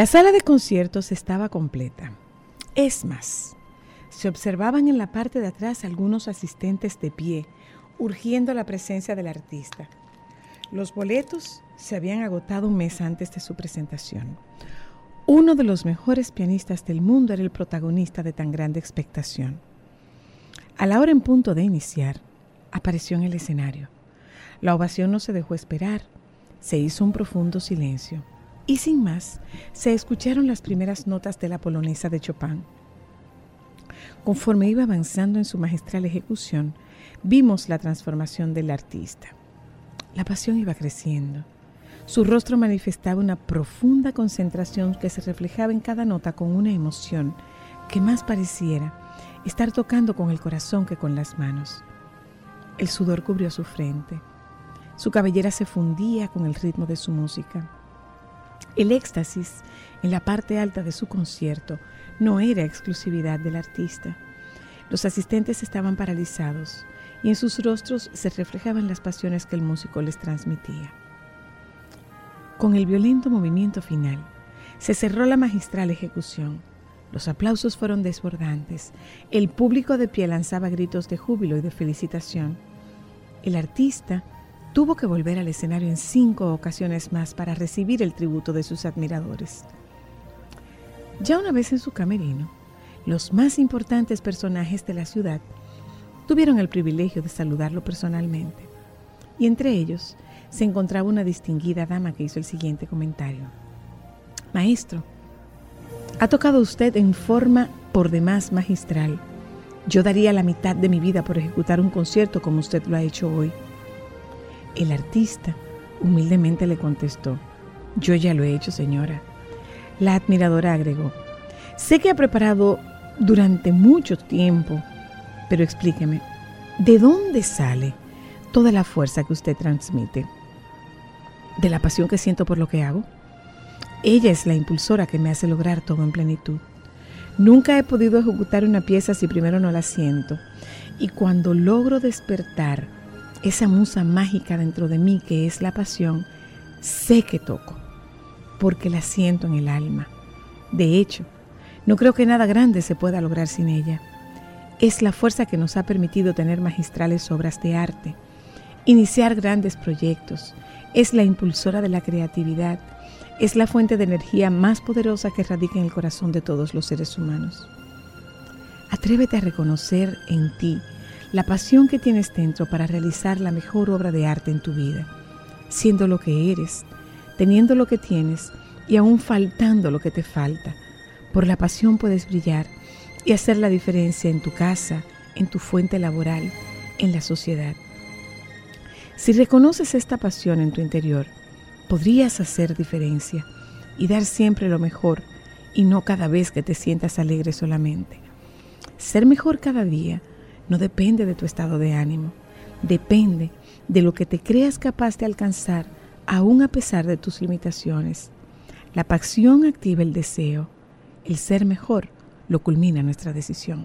La sala de conciertos estaba completa. Es más, se observaban en la parte de atrás algunos asistentes de pie, urgiendo la presencia del artista. Los boletos se habían agotado un mes antes de su presentación. Uno de los mejores pianistas del mundo era el protagonista de tan grande expectación. A la hora en punto de iniciar, apareció en el escenario. La ovación no se dejó esperar. Se hizo un profundo silencio y sin más, se escucharon las primeras notas de la polonesa de Chopin. Conforme iba avanzando en su magistral ejecución, vimos la transformación del artista. La pasión iba creciendo. Su rostro manifestaba una profunda concentración que se reflejaba en cada nota con una emoción que más pareciera estar tocando con el corazón que con las manos. El sudor cubrió su frente. Su cabellera se fundía con el ritmo de su música. El éxtasis en la parte alta de su concierto no era exclusividad del artista. Los asistentes estaban paralizados y en sus rostros se reflejaban las pasiones que el músico les transmitía. Con el violento movimiento final, se cerró la magistral ejecución. Los aplausos fueron desbordantes. El público de pie lanzaba gritos de júbilo y de felicitación. El artista tuvo que volver al escenario en cinco ocasiones más para recibir el tributo de sus admiradores. Ya una vez en su camerino, los más importantes personajes de la ciudad tuvieron el privilegio de saludarlo personalmente, y entre ellos se encontraba una distinguida dama que hizo el siguiente comentario. Maestro, ha tocado usted en forma por demás magistral. Yo daría la mitad de mi vida por ejecutar un concierto como usted lo ha hecho hoy. El artista humildemente le contestó, yo ya lo he hecho, señora. La admiradora agregó, sé que ha preparado durante mucho tiempo, pero explíqueme, ¿de dónde sale toda la fuerza que usted transmite? ¿De la pasión que siento por lo que hago? Ella es la impulsora que me hace lograr todo en plenitud. Nunca he podido ejecutar una pieza si primero no la siento. Y cuando logro despertar esa musa mágica dentro de mí que es la pasión, sé que toco, porque la siento en el alma. De hecho, no creo que nada grande se pueda lograr sin ella. Es la fuerza que nos ha permitido tener magistrales obras de arte, iniciar grandes proyectos, es la impulsora de la creatividad, es la fuente de energía más poderosa que radica en el corazón de todos los seres humanos. Atrévete a reconocer en ti la pasión que tienes dentro para realizar la mejor obra de arte en tu vida, siendo lo que eres, teniendo lo que tienes y aún faltando lo que te falta. Por la pasión puedes brillar y hacer la diferencia en tu casa, en tu fuente laboral, en la sociedad. Si reconoces esta pasión en tu interior, podrías hacer diferencia y dar siempre lo mejor y no cada vez que te sientas alegre solamente. Ser mejor cada día no depende de tu estado de ánimo, depende de lo que te creas capaz de alcanzar aún a pesar de tus limitaciones. La pasión activa el deseo, el ser mejor lo culmina nuestra decisión.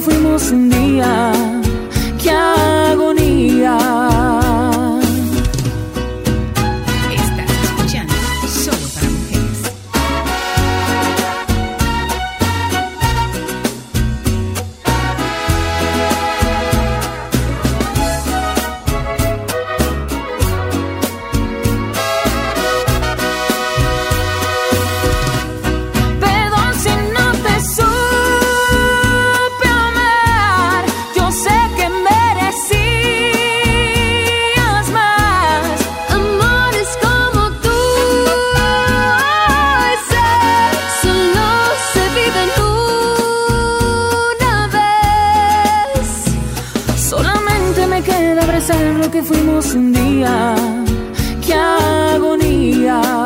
Fuimos un día. ¡Qué agonía! Que fuimos un día. ¡Qué agonía!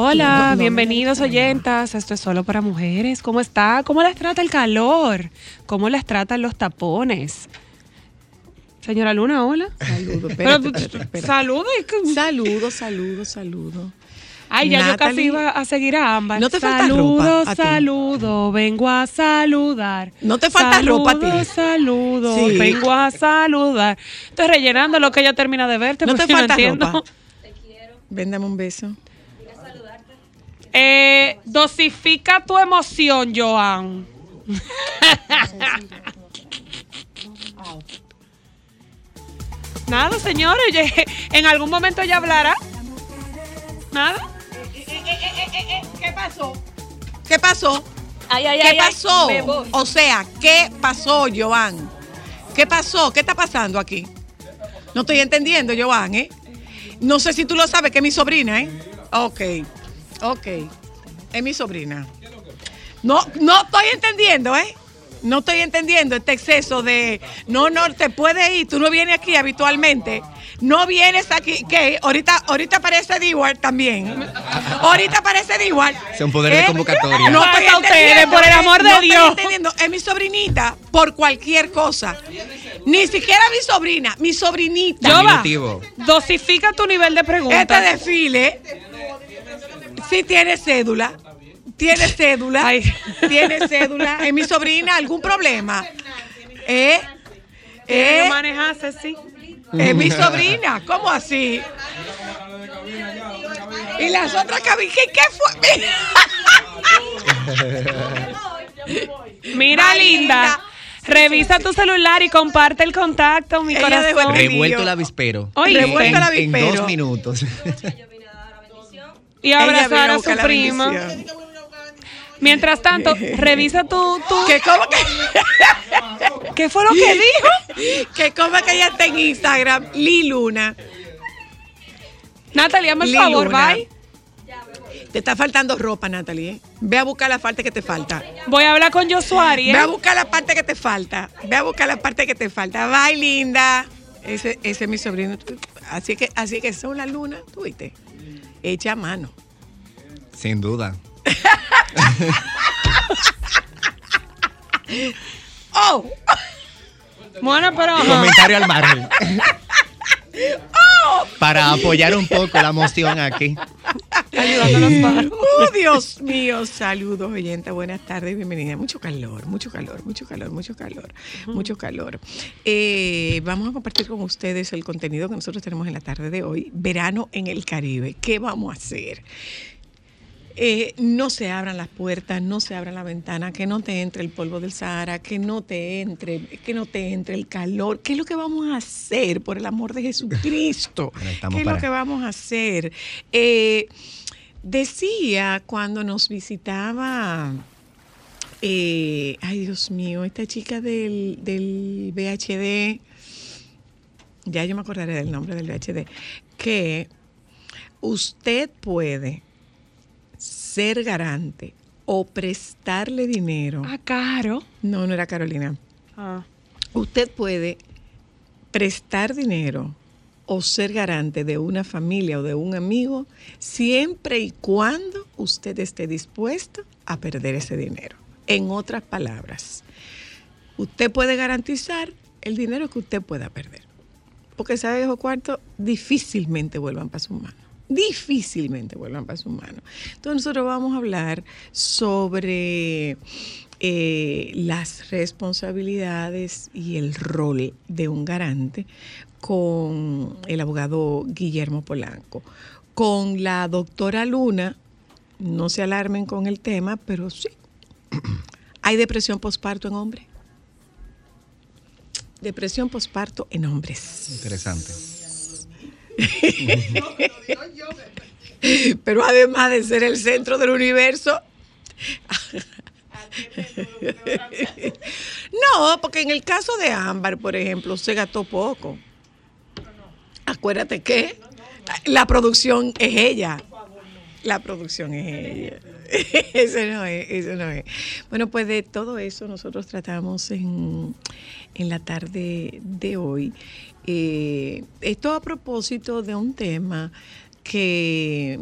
Hola, No, no, bienvenidos no, no. oyentas. Esto es solo para mujeres. ¿Cómo está? ¿Cómo les trata el calor? ¿Cómo les tratan los tapones? Señora Luna, hola. Saludos. Saludos. Saludos, saludos, saludos. Ay, ya yo casi iba a seguir a ambas. ¿no te falta saludos, ropa a ti? saludos, vengo a saludar. ¿No te falta ropa a ti? Saludos, saludos, Sí. vengo a saludar. Estoy rellenando lo que ella termina de verte. ¿No te falta entiendo. ropa? Ven, dame un beso. Eh, dosifica tu emoción, Joan. Nada, señores. En algún momento ella hablará. Nada. ¿Qué pasó? ¿Qué pasó? Ay, ay, ¿Qué ay, pasó? O sea, ¿qué pasó, Joan? ¿Qué pasó? ¿Qué está pasando aquí? No estoy entendiendo, Joan, ¿eh? No sé si tú lo sabes, que es mi sobrina, ¿eh? Ok, ok. Es mi sobrina. No, no estoy entendiendo, ¿eh? No estoy entendiendo este exceso de, no, no, te puedes ir, tú no vienes aquí habitualmente. No vienes aquí, ¿qué? Ahorita, ahorita aparece Dewar también. Ahorita aparece Dewar. Son poderes de convocatoria. No Pasa estoy a ustedes, por el amor de no Dios. Estoy entendiendo. Es mi sobrinita por cualquier cosa. Ni siquiera mi sobrina, mi sobrinita. Yo va. Dosifica tu nivel de preguntas. Este desfile sí tiene cédula. Tiene cédula. Ay. Tiene cédula. Es mi sobrina. ¿Algún problema? ¿Eh? ¿Qué ¿Eh? manejas así? Es mi sobrina. ¿Cómo así? Y las otras cabinas. ¿Qué, qué fue? Mira, linda. Revisa tu celular y comparte el contacto, mi Ella dejó corazón. el Revuelto el avispero. Oye, Revuelto el en, en avispero. dos minutos. y abrazar a su prima. Mientras tanto, revisa tu, tu- ¿Qué, cómo que? ¿Qué fue lo que dijo? que como que ella está en Instagram, Liluna. Natalia, hazme el favor, bye. Te está faltando ropa, Natalie. ¿eh? Ve a buscar la parte que te falta. Voy a hablar con Joshua Ariel. Ve a buscar la parte que te falta. Ve a buscar la parte que te falta. Bye, linda. Ese, ese es mi sobrino. Así que, así que son la luna, tú viste. Echa mano. Sin duda. ¡Oh! Bueno, pero. Comentario al margen. Para apoyar un poco la emoción aquí. Ayudando a los pájaros. ¡Oh, Dios mío! Saludos, oyentes. Buenas tardes, bienvenida. Mucho calor, mucho calor, mucho calor, mucho calor, mucho calor. Eh, vamos a compartir con ustedes el contenido que nosotros tenemos en la tarde de hoy. Verano en el Caribe. ¿Qué vamos a hacer? Eh, no se abran las puertas, no se abran la ventana, que no te entre el polvo del Sahara, que no te entre, que no te entre el calor. ¿Qué es lo que vamos a hacer por el amor de Jesucristo? ¿Qué es para- lo que vamos a hacer? Eh, decía cuando nos visitaba, eh, ay Dios mío, esta chica del, del VHD, ya yo me acordaré del nombre del VHD, que usted puede ser garante o prestarle dinero. Ah, caro. No, no era Carolina. Ah. Usted puede prestar dinero o ser garante de una familia o de un amigo siempre y cuando usted esté dispuesto a perder ese dinero. En otras palabras, usted puede garantizar el dinero que usted pueda perder. Porque sabe esos cuartos difícilmente vuelvan para sus manos. Difícilmente vuelvan para sus manos. Entonces nosotros vamos a hablar sobre eh, las responsabilidades y el rol de un garante con el abogado Guillermo Polanco. Con la doctora Luna, no se alarmen con el tema, pero sí. ¿Hay depresión posparto en hombres? Depresión posparto en hombres. Interesante. Pero además de ser el centro del universo. No, porque en el caso de Ámbar, por ejemplo, se gastó poco. Acuérdate que la producción es ella. La producción es ella. Eso no es, eso no es. Bueno, pues de todo eso nosotros tratamos en, en la tarde de hoy. Eh, esto a propósito de un tema que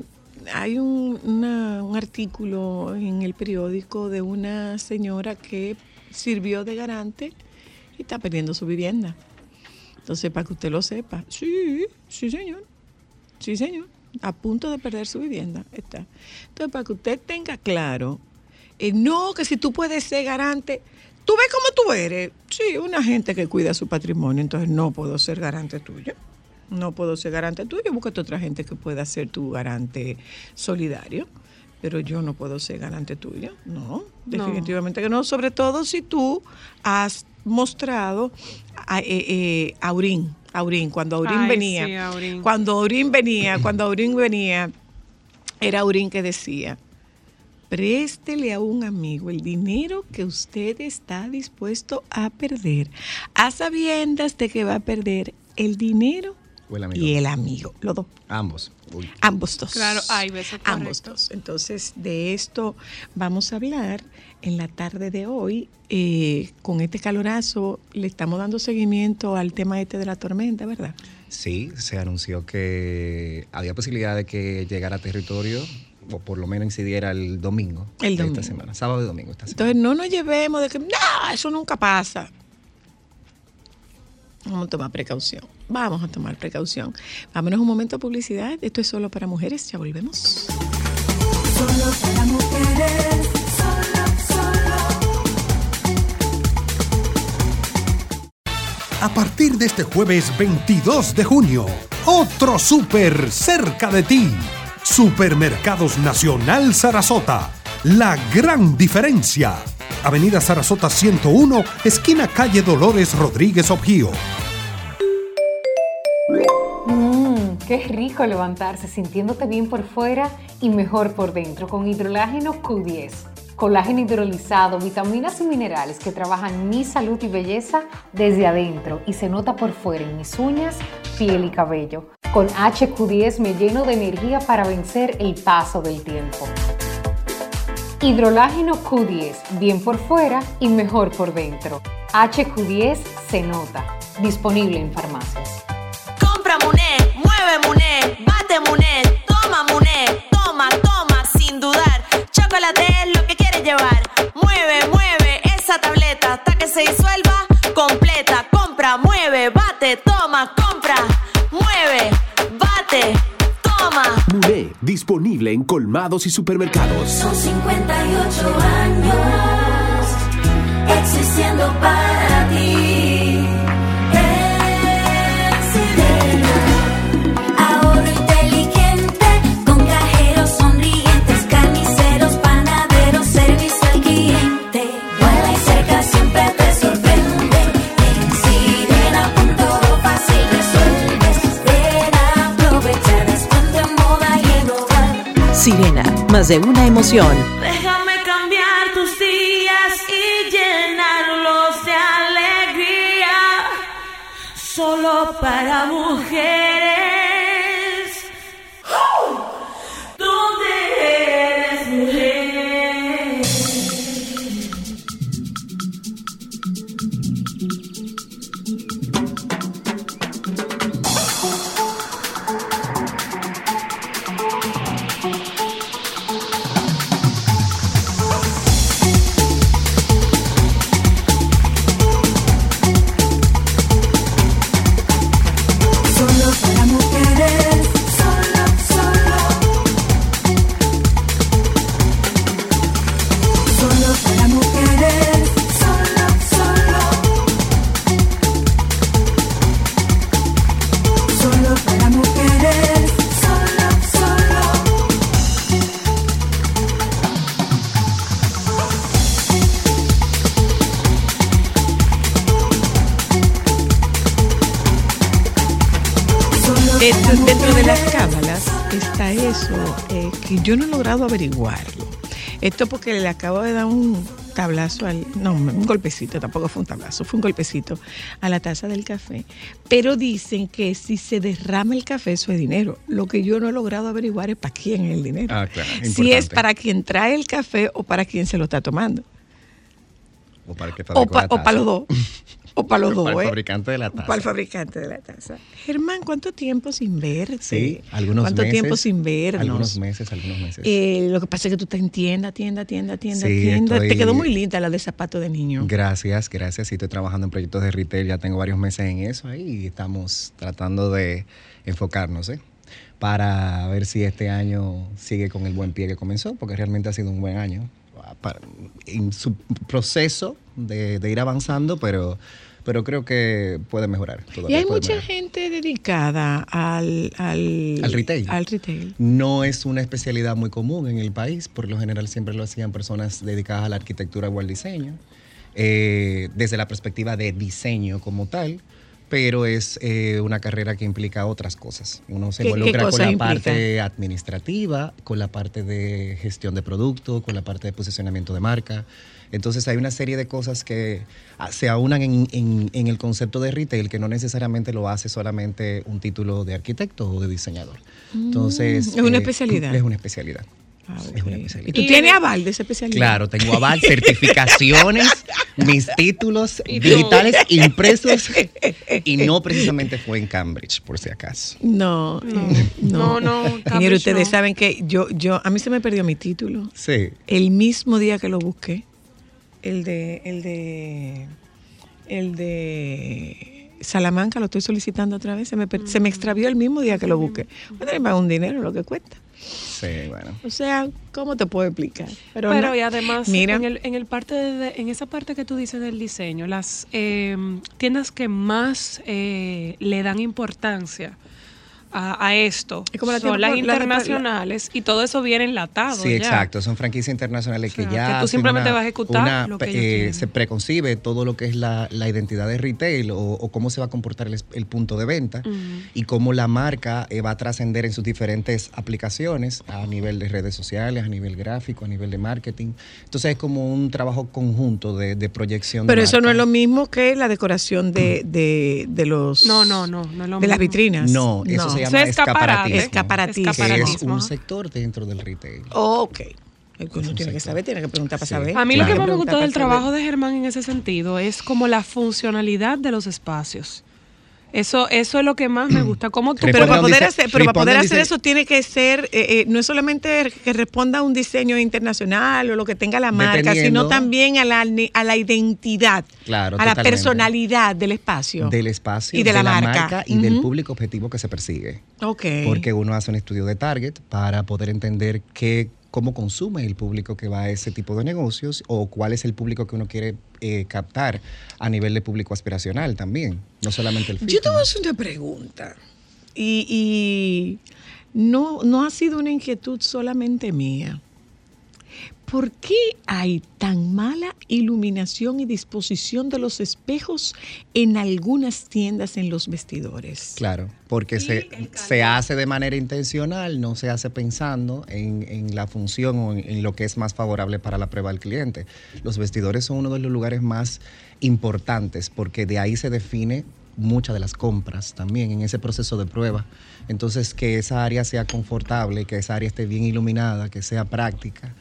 hay un, una- un artículo en el periódico de una señora que sirvió de garante y está perdiendo su vivienda. Entonces, para que usted lo sepa, sí, sí, señor. Sí, señor. A punto de perder su vivienda está. Entonces, para que usted tenga claro, eh, no que si tú puedes ser garante, tú ves cómo tú eres. Sí, una gente que cuida su patrimonio, entonces no puedo ser garante tuyo. No puedo ser garante tuyo, búscate otra gente que pueda ser tu garante solidario. Pero yo no puedo ser garante tuyo. No, definitivamente que no. Sobre todo si tú has mostrado a, eh, eh, Aurín, Aurín, cuando Aurín Ay, venía. sí, Aurín. Cuando Aurín venía, cuando Aurín venía, era Aurín que decía, préstele a un amigo el dinero que usted está dispuesto a perder, a sabiendas de que va a perder el dinero el y el amigo, los dos. Ambos. Uy. Ambos dos. Claro, hay veces Ambos dos. Entonces, de esto vamos a hablar en la tarde de hoy. Eh, con este calorazo le estamos dando seguimiento al tema este de la tormenta, ¿verdad? Sí, se anunció que había posibilidad de que llegara a territorio, o por lo menos incidiera el domingo. El de domingo. Esta semana, sábado y domingo esta semana. Entonces, no nos llevemos de que, no, eso nunca pasa. Vamos a tomar precaución. Vamos a tomar precaución. Vámonos un momento a publicidad. Esto es solo para mujeres. Ya volvemos. Solo para mujeres, solo, solo. A partir de este jueves 22 de junio, otro súper cerca de ti. Supermercados Nacional Sarasota. La gran diferencia. Avenida Sarasota 101, esquina calle Dolores Rodríguez Objío. Mmm, qué rico levantarse sintiéndote bien por fuera y mejor por dentro con hidrolágeno Q10. Colágeno hidrolizado, vitaminas y minerales que trabajan mi salud y belleza desde adentro y se nota por fuera en mis uñas, piel y cabello. Con HQ10 me lleno de energía para vencer el paso del tiempo. Hidrolágeno Q10, bien por fuera y mejor por dentro. HQ10 se nota. Disponible en farmacias. Compra Muné, mueve Muné, bate Muné, toma Muné, toma, toma, sin dudar. Chocolate es lo que quieres llevar. Mueve, mueve esa tableta hasta que se disuelva completa. Compra, mueve, bate, toma, compra, mueve, bate, Muné, disponible en colmados y supermercados. Son 58 años existiendo para Sirena, más de una emoción. Déjame cambiar tus días y llenarlos de alegría. Solo para mujeres. Yo no he logrado averiguarlo. Esto porque le acabo de dar un tablazo al. No, un golpecito, tampoco fue un tablazo, fue un golpecito a la taza del café. Pero dicen que si se derrama el café, eso es dinero. Lo que yo no he logrado averiguar es para quién es el dinero. Ah, claro, si es para quien trae el café o para quien se lo está tomando. O para el que O, fabricó pa- la o para taza. los dos. O para los dos. Para el ¿eh? fabricante de la taza. Para el fabricante de la taza. Germán, ¿cuánto tiempo sin verte? Sí, algunos ¿Cuánto meses. tiempo sin vernos? Algunos meses, algunos meses. Eh, lo que pasa es que tú estás en tienda, tienda, tienda, tienda, Sí, tienda. Te quedó muy linda la de zapato de niño. Gracias, gracias. Sí, estoy trabajando en proyectos de retail, ya tengo varios meses en eso ahí y estamos tratando de enfocarnos, ¿eh? Para ver si este año sigue con el buen pie que comenzó, porque realmente ha sido un buen año. Para- en su proceso de, de ir avanzando, pero, pero creo que puede mejorar. Y todavía hay puede mucha mejorar. gente dedicada al, al, Al retail. Al retail. No es una especialidad muy común en el país, por lo general siempre lo hacían personas dedicadas a la arquitectura o al diseño, eh, desde la perspectiva de diseño como tal, pero es eh, una carrera que implica otras cosas. Uno se ¿Qué- qué involucra con la implica? parte administrativa, con la parte de gestión de producto, con la parte de posicionamiento de marca. Entonces hay una serie de cosas que ah, se aunan en, en- en el concepto de retail que no necesariamente lo hace solamente un título de arquitecto o de diseñador. Entonces, Mm, es una eh, especialidad. Es una especialidad. Ah, Es una ok. especialidad. ¿Y tú tienes aval de esa especialidad? Claro, tengo aval, certificaciones, mis títulos digitales impresos y no precisamente fue en Cambridge, por si acaso. No, eh, no, No, no, Cambridge ustedes no. saben que yo, yo, a mí se me perdió mi título. Sí. El mismo día que lo busqué, el de, el de, el de Salamanca, lo estoy solicitando otra vez, se me, per- se me extravió el mismo día que lo busqué. Bueno, es más un dinero lo que cuesta. Sí, bueno. O sea, ¿cómo te puedo explicar? Pero, no. y además, mira, en, el, en, el parte de- en esa parte que tú dices del diseño, las eh, tiendas que más eh, le dan importancia a, a esto como la son las la- la- internacionales y todo eso viene enlatado. Sí, ya. exacto. Son franquicias internacionales que sea, ya. que tú simplemente vas a ejecutar una, lo que eh, se preconcibe todo lo que es la, la identidad de retail o, o cómo se va a comportar el, el punto de venta y cómo la marca eh, va a trascender en sus diferentes aplicaciones a nivel de redes sociales, a nivel gráfico, a nivel de marketing. Entonces es como un trabajo conjunto de, de proyección. de Pero eso no es lo mismo que la decoración de, de, de los. No, no, no, no es lo De las vitrinas. No, eso se llama escaparatismo. Escaparatismo. Que es un sector dentro del retail. Oh, ok. El que uno tiene que saber, tiene que preguntar para saber. A mí Tiene lo que más me gustó del trabajo de Germán en ese sentido es como la funcionalidad de los espacios. Eso, eso es lo que más me gusta. ¿Cómo tú Pero para poder hacer, pero para poder hacer eso tiene que ser, eh, eh, no es solamente que responda a un diseño internacional o lo que tenga la marca, sino también a la, a la identidad, Claro, a la personalidad del espacio. Del espacio, Y de la marca. y del público objetivo que se persigue. Ok. Porque uno hace un estudio de target para poder entender qué, cómo consume el público que va a ese tipo de negocios o cuál es el público que uno quiere eh, captar a nivel de público aspiracional también, no solamente el Yo te voy a hacer una pregunta. Y, y no, no ha sido una inquietud solamente mía. ¿Por qué hay tan mala iluminación y disposición de los espejos en algunas tiendas en los vestidores? Claro, porque se, se hace de manera intencional, no se hace pensando en, en la función o en, en lo que es más favorable para la prueba al cliente. Los vestidores son uno de los lugares más importantes porque de ahí se define muchas de las compras también en ese proceso de prueba. Entonces, que esa área sea confortable, que esa área esté bien iluminada, que sea práctica.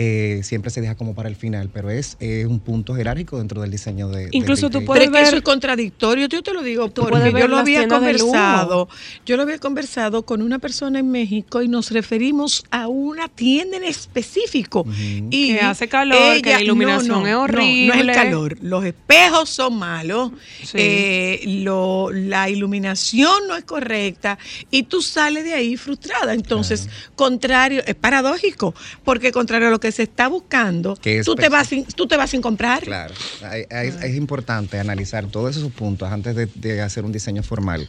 Eh, siempre se deja como para el final, pero es, eh, un punto jerárquico dentro del diseño de. de Incluso tú puedes Pero es que ver- eso es contradictorio. Yo te lo digo porque yo lo había conversado. Yo lo había conversado con una persona en México y nos referimos a una tienda en específico. y Que hace calor, que la iluminación es No, no es el horrible. calor. Los espejos son malos. Sí. eh, lo- la iluminación no es correcta y tú sales de ahí frustrada. Entonces, contrario, es paradójico, porque contrario a lo que se está buscando, Que es tú te, vas sin, tú te vas sin comprar. Claro, Hay- hay- es, importante analizar todos esos puntos antes de, de hacer un diseño formal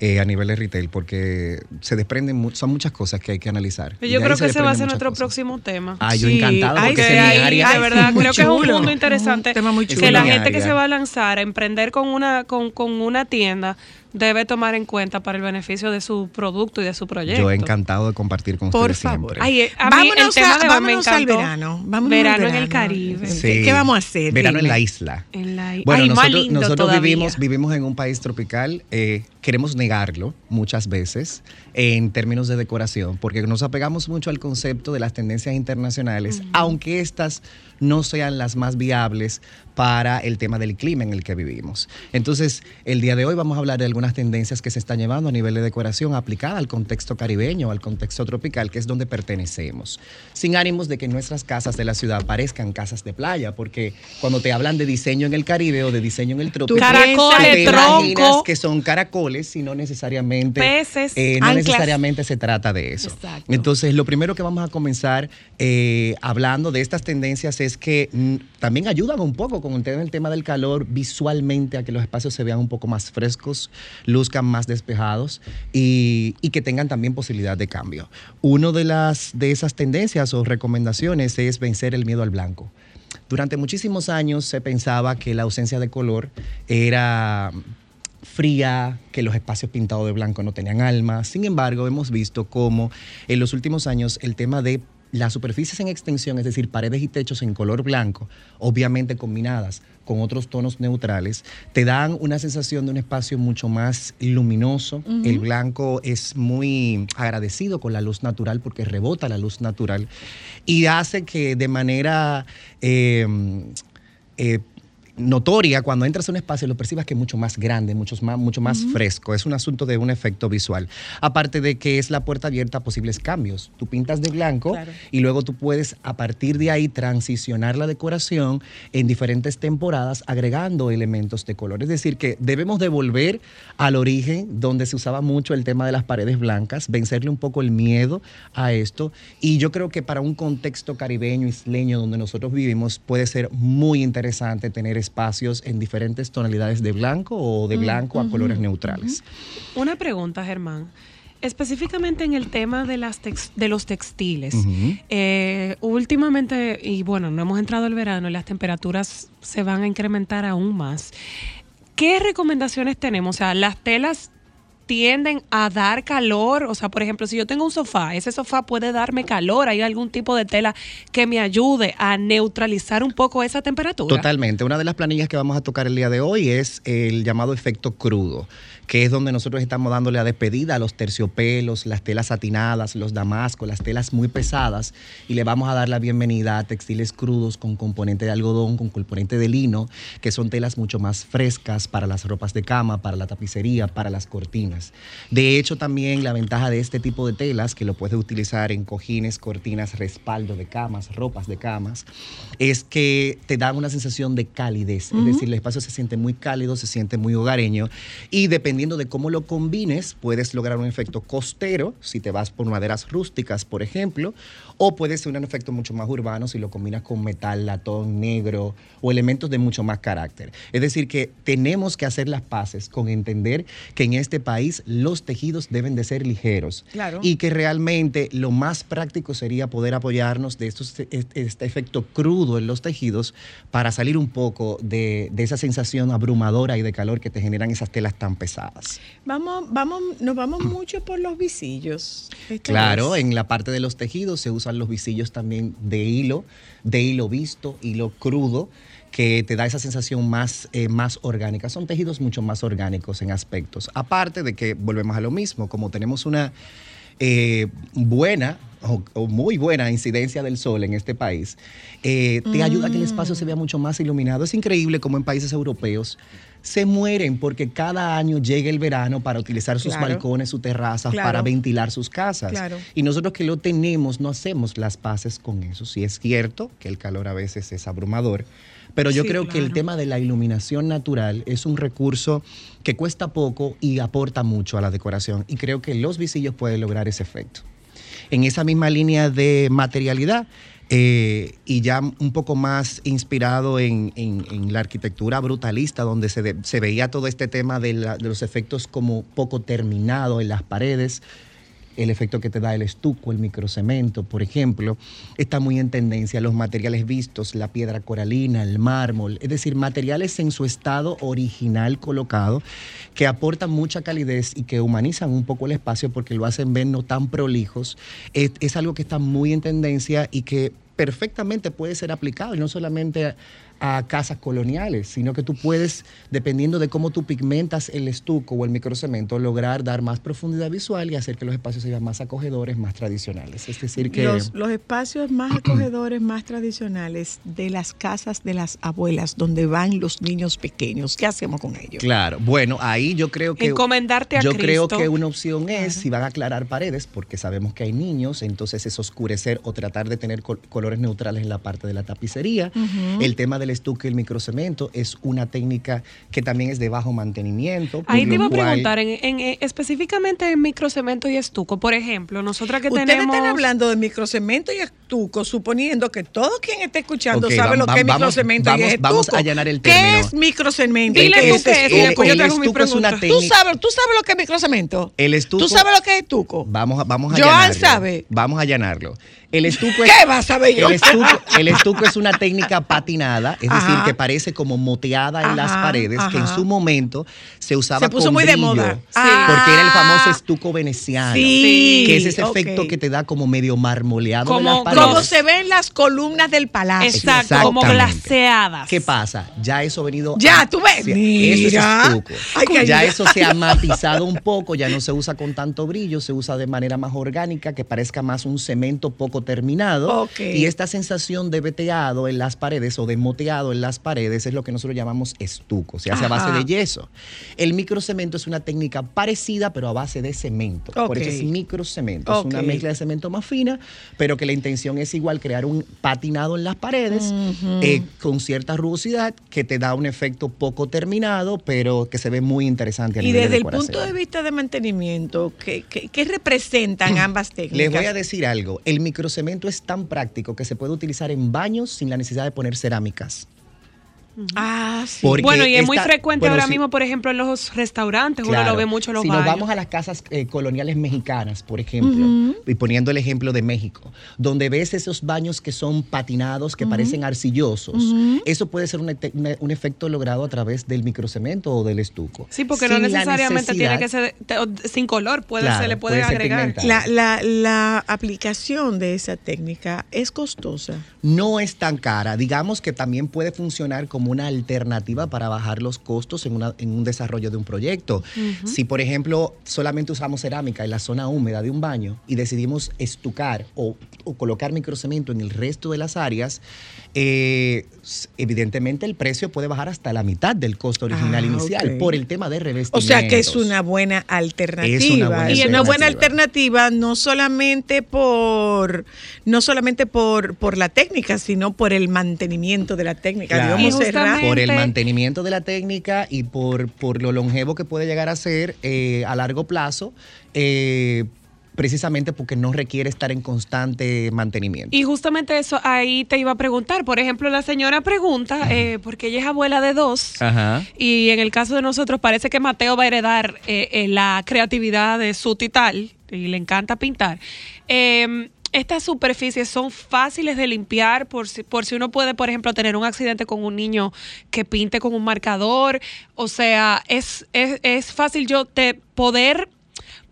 eh, a nivel de retail, porque se desprenden, son muchas cosas que hay que analizar. Y Yo creo que ese va a ser nuestro cosas. próximo tema. Ah, yo encantado, porque ese es mi ahí, área. de verdad, creo que es un mundo interesante. Un tema muy que chulo. la Mi gente que se va a lanzar a emprender con una, con, con una tienda debe tomar en cuenta para el beneficio de su producto y de su proyecto. Yo encantado de compartir con Por ustedes favor. siempre. Ay, eh, a mí el Vámonos, tema a- de vámonos al verano. Vámonos verano, al en el verano. Caribe. Sí. ¿Qué, qué vamos a hacer? Verano en Dime. la isla. En la- Bueno, Ay, más nosotros, lindo nosotros vivimos, vivimos en un país tropical, eh, queremos negarlo muchas veces en términos de decoración, porque nos apegamos mucho al concepto de las tendencias internacionales, aunque estas no sean las más viables para el tema del clima en el que vivimos. Entonces, el día de hoy vamos a hablar de algunas tendencias que se están llevando a nivel de decoración aplicada al contexto caribeño, al contexto tropical, que es donde pertenecemos, sin ánimos de que nuestras casas de la ciudad parezcan casas de playa, porque cuando te hablan de diseño en el Caribe o de diseño en el trópico, te imaginas que son caracoles, y no necesariamente Peces, eh, no necesariamente se trata de eso. Exacto. Entonces, lo primero que vamos a comenzar eh, hablando de estas tendencias es que mm, también ayudan un poco con el tema, el tema del calor visualmente a que los espacios se vean un poco más frescos, luzcan más despejados y, y que tengan también posibilidad de cambio. Una de, las, de esas tendencias o recomendaciones es vencer el miedo al blanco. Durante muchísimos años se pensaba que la ausencia de color era fría, que los espacios pintados de blanco no tenían alma. Sin embargo, hemos visto cómo en los últimos años el tema de las superficies en extensión, es decir, paredes y techos en color blanco, obviamente combinadas con otros tonos neutrales, te dan una sensación de un espacio mucho más luminoso. El blanco es muy agradecido con la luz natural porque rebota la luz natural y hace que de manera... eh, eh, notoria cuando entras a un espacio lo percibas que es mucho más grande, mucho más, mucho más fresco. Es un asunto de un efecto visual. Aparte de que es la puerta abierta a posibles cambios. Tú pintas de blanco Claro. y luego tú puedes a partir de ahí transicionar la decoración en diferentes temporadas agregando elementos de color. Es decir, que debemos de volver al origen donde se usaba mucho el tema de las paredes blancas, vencerle un poco el miedo a esto. Y yo creo que para un contexto caribeño, isleño, donde nosotros vivimos, puede ser muy interesante tener espacios en diferentes tonalidades de blanco o de blanco a colores neutrales. Una pregunta, Germán. Específicamente en el tema de, las tex- de los textiles. Eh, últimamente, y bueno, no hemos entrado al verano y las temperaturas se van a incrementar aún más. ¿Qué recomendaciones tenemos? O sea, las telas tienden a dar calor. O sea, por ejemplo, si yo tengo un sofá, ese sofá puede darme calor. ¿Hay algún tipo de tela que me ayude a neutralizar un poco esa temperatura? Totalmente. Una de las planillas que vamos a tocar el día de hoy es el llamado efecto crudo, que es donde nosotros estamos dándole la despedida a los terciopelos, las telas satinadas, los damascos, las telas muy pesadas, y le vamos a dar la bienvenida a textiles crudos con componente de algodón, con componente de lino, que son telas mucho más frescas para las ropas de cama, para la tapicería, para las cortinas. De hecho, también la ventaja de este tipo de telas, que lo puedes utilizar en cojines, cortinas, respaldo de camas, ropas de camas, es que te dan una sensación de calidez. Es decir, el espacio se siente muy cálido, se siente muy hogareño y dependiendo de cómo lo combines, puedes lograr un efecto costero, si te vas por maderas rústicas, por ejemplo, o puede ser un efecto mucho más urbano si lo combinas con metal, latón, negro o elementos de mucho más carácter. Es decir, que tenemos que hacer las paces con entender que en este país los tejidos deben de ser ligeros Claro. y que realmente lo más práctico sería poder apoyarnos de estos, este, este efecto crudo en los tejidos para salir un poco de, de esa sensación abrumadora y de calor que te generan esas telas tan pesadas. Vamos, vamos, nos vamos mucho por los visillos. Claro, en la parte de los tejidos se los visillos también de hilo, de hilo visto, hilo crudo, que te da esa sensación más, eh, más orgánica. Son tejidos mucho más orgánicos en aspectos. Aparte de que volvemos a lo mismo, como tenemos una eh, buena o, o muy buena incidencia del sol en este país, eh, te ayuda a que el espacio se vea mucho más iluminado. Es increíble como en países europeos se mueren porque cada año llega el verano para utilizar sus Claro. balcones, sus terrazas, Claro. para ventilar sus casas. Claro. Y nosotros que lo tenemos no hacemos las paces con eso. Sí es cierto que el calor a veces es abrumador, pero yo Sí, creo que el tema de la iluminación natural es un recurso que cuesta poco y aporta mucho a la decoración. Y creo que los visillos pueden lograr ese efecto. En esa misma línea de materialidad, eh, y ya un poco más inspirado en, en- en la arquitectura brutalista, donde se, de- se veía todo este tema de, la- de los efectos como poco terminado en las paredes, el efecto que te da el estuco, el microcemento, por ejemplo, está muy en tendencia. Los materiales vistos, la piedra coralina, el mármol, es decir, materiales en su estado original colocado que aportan mucha calidez y que humanizan un poco el espacio porque lo hacen ver no tan prolijos. Es, algo que está muy en tendencia y que perfectamente puede ser aplicado y no solamente a, casas coloniales, sino que tú puedes, dependiendo de cómo tú pigmentas el estuco o el microcemento, lograr dar más profundidad visual y hacer que los espacios se vean más acogedores, más tradicionales. Es decir, que... Los, los espacios más acogedores, más tradicionales de las casas de las abuelas, donde van los niños pequeños. ¿Qué hacemos con ellos? Claro, bueno, ahí yo creo que Encomendarte a yo creo que una opción es si van a aclarar paredes, porque sabemos que hay niños, entonces es oscurecer o tratar de tener col- colores neutrales en la parte de la tapicería. El tema del estuco y el microcemento es una técnica que también es de bajo mantenimiento. Ahí te iba a preguntar, en, en- eh, específicamente en microcemento y estuco, por ejemplo, nosotras que Ustedes tenemos... están hablando de microcemento y estuco, suponiendo que todo quien esté escuchando Ok, sabe lo que es microcemento vamos- y es vamos estuco. a allanar el ¿Qué término. es microcemento? Dile ¿Qué tú es qué estuco? yo el te hago mi estuco es una pregunta. ¿Tú sabes, ¿Tú sabes lo que es microcemento? El estuco. ¿Tú sabes lo que es estuco? Vamos a, vamos a Joan allanarlo. sabe. Vamos a allanarlo. El estuco es, ¿Qué vas a yo? el estuco, el estuco es una técnica patinada, es decir, que parece como moteada en las Ajá, paredes, que en su momento se usaba Se puso con muy de brillo, moda. Porque era el famoso estuco veneciano, Sí, que es ese efecto que te da como medio marmoleado de Como- las paredes. Como se ven las columnas del palacio. Exacto, como glaseadas. ¿Qué pasa? Ya eso ha venido. Ya, tú ves. Sí, Mira. Eso es estuco. Hay que ya eso se ha matizado un poco, ya no se usa con tanto brillo, se usa de manera más orgánica, que parezca más un cemento poco terminado. Y esta sensación de veteado en las paredes o de moteado en las paredes es lo que nosotros llamamos estuco, se hace a base de yeso. El microcemento es una técnica parecida, pero a base de cemento. Por eso es microcemento. Es una mezcla de cemento más fina, pero que la intención es igual crear un patinado en las paredes eh, con cierta rugosidad que te da un efecto poco terminado, pero que se ve muy interesante a Y nivel desde el punto de vista de mantenimiento, ¿qué, qué, qué representan ambas técnicas? Les voy a decir algo. El microcemento es tan práctico que se puede utilizar en baños sin la necesidad de poner cerámicas. Ah, sí. Porque bueno, y es muy frecuente bueno, ahora mismo, por ejemplo, en los restaurantes, uno lo ve mucho en los si baños. nos vamos a las casas eh, coloniales mexicanas, por ejemplo, y poniendo el ejemplo de México, donde ves esos baños que son patinados, que parecen arcillosos, eso puede ser un, ete- una- un efecto logrado a través del microcemento o del estuco. Sí, porque Sin no necesariamente tiene que ser te- o- sin color, puede Claro, se le puede, agregar. pigmentado. La, la, la aplicación de esa técnica es costosa. no es tan cara. Digamos que también puede funcionar como una alternativa para bajar los costos en, una- en un desarrollo de un proyecto. Si, por ejemplo, solamente usamos cerámica en la zona húmeda de un baño y decidimos estucar o, o colocar microcemento en el resto de las áreas, eh, evidentemente el precio puede bajar hasta la mitad del costo original Ah, inicial por el tema de revestimiento. O sea que es una buena alternativa. Es una buena y es una buena alternativa. no solamente por no solamente por, por la técnica, sino por el mantenimiento de la técnica. Claro. Digamos, Serra. por el mantenimiento de la técnica y por, por lo longevo que puede llegar a ser eh, a largo plazo, eh, precisamente porque no requiere estar en constante mantenimiento. Y justamente eso ahí te iba a preguntar. Por ejemplo, la señora pregunta, eh, porque ella es abuela de dos, Ajá. y en el caso de nosotros parece que Mateo va a heredar eh, eh, la creatividad de su tital, y le encanta pintar. Eh, estas superficies son fáciles de limpiar por si, por si uno puede, por ejemplo, tener un accidente con un niño que pinte con un marcador. O sea, es, es, es fácil yo te poder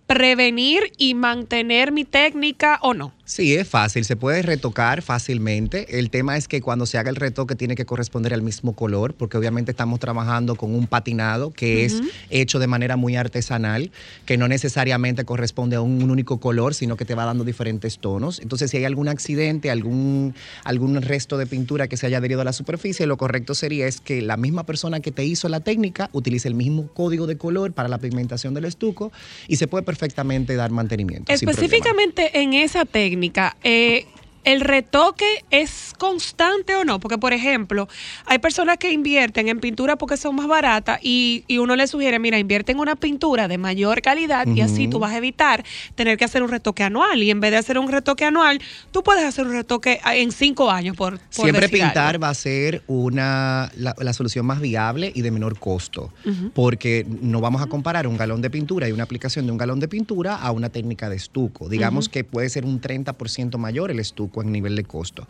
prevenir y mantener mi técnica o no. Sí, es fácil, se puede retocar fácilmente. El tema es que cuando se haga el retoque tiene que corresponder al mismo color, porque obviamente estamos trabajando con un patinado que es hecho de manera muy artesanal, que no necesariamente corresponde a un, un único color, sino que te va dando diferentes tonos. Entonces, si hay algún accidente, algún, algún resto de pintura que se haya adherido a la superficie, lo correcto sería es que la misma persona que te hizo la técnica utilice el mismo código de color para la pigmentación del estuco y se puede perfectamente dar mantenimiento. Específicamente en esa técnica, eh, ¿el retoque es constante o no? Porque, por ejemplo, hay personas que invierten en pintura porque son más baratas y, y uno le sugiere, mira, invierte en una pintura de mayor calidad y así tú vas a evitar tener que hacer un retoque anual. Y en vez de hacer un retoque anual, tú puedes hacer un retoque en cinco años, por, por Siempre algo. pintar va a ser una, la, la solución más viable y de menor costo, porque no vamos a comparar un galón de pintura y una aplicación de un galón de pintura a una técnica de estuco. Digamos que puede ser un 30% mayor el estuco en nivel de costo,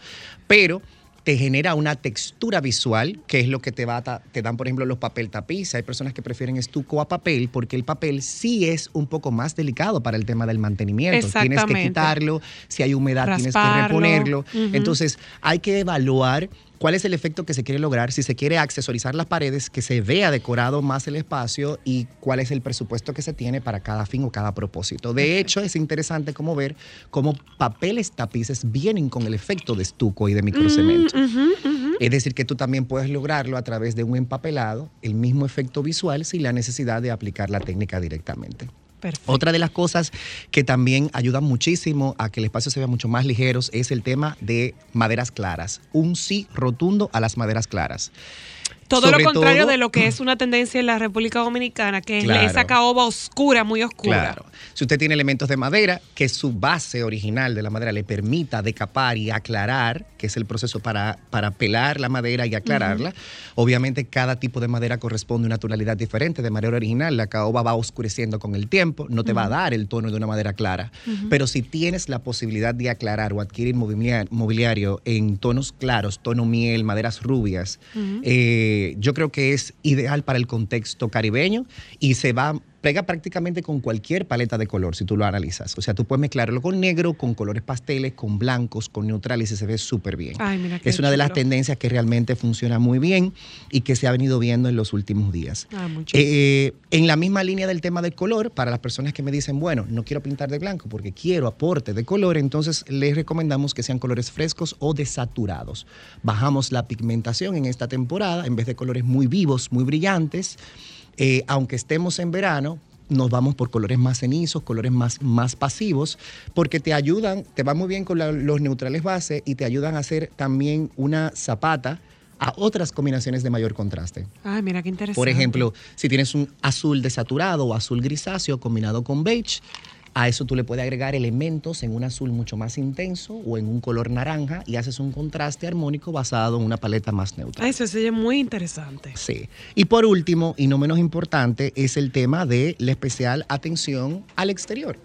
pero te genera una textura visual, que es lo que te va a te dan, por ejemplo, los papel tapiz. Hay personas que prefieren estuco a papel porque el papel sí es un poco más delicado para el tema del mantenimiento. Tienes que quitarlo, si hay humedad tienes que reponerlo. Entonces, hay que evaluar cuál es el efecto que se quiere lograr, si se quiere accesorizar las paredes, que se vea decorado más el espacio y cuál es el presupuesto que se tiene para cada fin o cada propósito. De hecho, es interesante como ver cómo papeles tapices vienen con el efecto de estuco y de microcemento. Mm, ujú, ujú. Es decir, que tú también puedes lograrlo a través de un empapelado, el mismo efecto visual sin la necesidad de aplicar la técnica directamente. Otra de las cosas que también ayudan muchísimo a que el espacio se vea mucho más ligero es el tema de maderas claras. Un sí rotundo a las maderas claras. Todo Sobre lo contrario todo- de lo que es una tendencia en la República Dominicana, que es esa caoba oscura, muy oscura. Claro. Si usted tiene elementos de madera, que su base original de la madera le permita decapar y aclarar, que es el proceso para, para pelar la madera y aclararla, obviamente cada tipo de madera corresponde a una tonalidad diferente. De madera original, la caoba va oscureciendo con el tiempo, no te va a dar el tono de una madera clara. Pero si tienes la posibilidad de aclarar o adquirir mobiliar- mobiliario en tonos claros, tono miel, maderas rubias, eh, yo creo que es ideal para el contexto caribeño y se va pega prácticamente con cualquier paleta de color si tú lo analizas. O sea, tú puedes mezclarlo con negro, con colores pasteles, con blancos, con neutrales y se ve súper bien. Ay, mira es una de las tendencias que realmente funciona muy bien y que se ha venido viendo en los últimos días. Ah, muchísimo. Eh, en la misma línea del tema del color, para las personas que me dicen, bueno, no quiero pintar de blanco porque quiero aporte de color, entonces les recomendamos que sean colores frescos o desaturados. Bajamos la pigmentación en esta temporada, en vez de colores muy vivos, muy brillantes, eh, aunque estemos en verano, nos vamos por colores más cenizos, colores más, más pasivos, porque te ayudan, te va muy bien con la- los neutrales base y te ayudan a hacer también una zapata a otras combinaciones de mayor contraste. Ay, mira qué interesante. Por ejemplo, si tienes un azul desaturado o azul grisáceo combinado con beige, A eso tú le puedes agregar elementos en un azul mucho más intenso o en un color naranja y haces un contraste armónico basado en una paleta más neutra. Eso sería muy interesante. Sí. Y por último, y no menos importante, es el tema de la especial atención al exterior,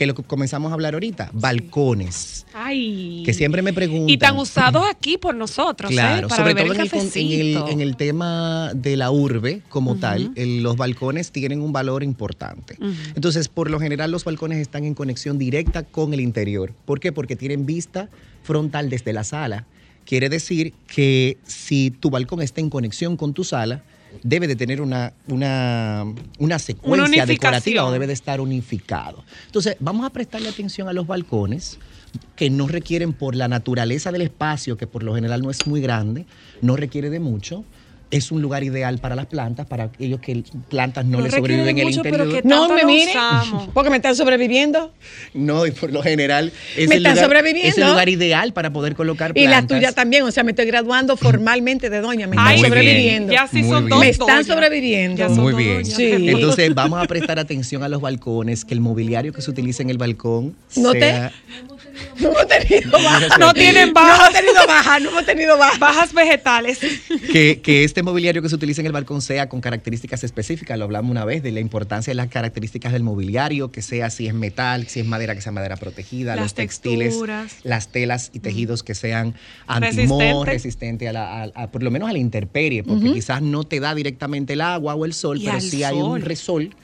que lo que comenzamos a hablar ahorita, balcones, Ay. que siempre me preguntan. Y tan usados aquí por nosotros, ¿eh? Claro, Para sobre beber todo en el el, con- en, el, en el tema de la urbe como tal, el- los balcones tienen un valor importante. Entonces, por lo general, los balcones están en conexión directa con el interior. ¿Por qué? Porque tienen vista frontal desde la sala. Quiere decir que si tu balcón está en conexión con tu sala, debe de tener una, una, una secuencia decorativa o debe de estar unificado. Entonces, vamos a prestarle atención a los balcones que no requieren por la naturaleza del espacio, que por lo general no es muy grande, no requiere de mucho. Es un lugar ideal para las plantas, para aquellos que plantas no, No le requiere sobreviven en el mucho, pero interior. que No me lo mire, usamos. porque me están sobreviviendo. No, y por lo general es, Me el están lugar, sobreviviendo. es el lugar ideal para poder colocar Y plantas. la tuya también, o sea, me estoy graduando formalmente de doña, me Ay, están sobreviviendo. Ya sí Muy son bien. dos Me están sobreviviendo. Muy bien. Sí. Entonces vamos a prestar atención a los balcones, que el mobiliario que se utiliza en el balcón No te-. No hemos tenido bajas. No tienen No bajas. hemos tenido bajas, no hemos tenido bajas. Bajas vegetales. que, que este mobiliario que se utiliza en el balcón sea con características específicas. Lo hablamos una vez de la importancia de las características del mobiliario, que sea si es metal, si es madera, que sea madera protegida, Las los textiles, texturas. las telas y tejidos que sean antimor, Resistente. resistente a, la, a- a- por lo menos a la intemperie, porque quizás no te da directamente el agua o el sol, Y pero sí hay un resol.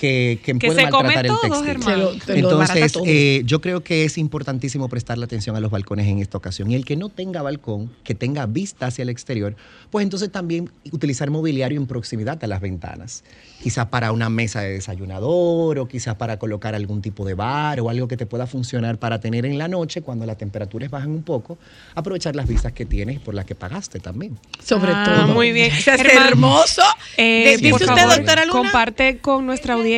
Que, que Que puede se come maltratar el todo, textil. Se lo- Entonces, eh, yo creo que es importantísimo prestarle atención a los balcones en esta ocasión. Y el que no tenga balcón, que tenga vista hacia el exterior, pues entonces también utilizar mobiliario en proximidad a las ventanas. Quizás para una mesa de desayunador o quizás para colocar algún tipo de bar o algo que te pueda funcionar para tener en la noche, cuando las temperaturas bajan un poco, aprovechar las vistas que tienes y por las que pagaste también. Sobre Ah, todo. Muy bien. Se hace Germán, hermoso. eh, ¿Dice por usted, favor, doctora Luna? Comparte con nuestra audiencia.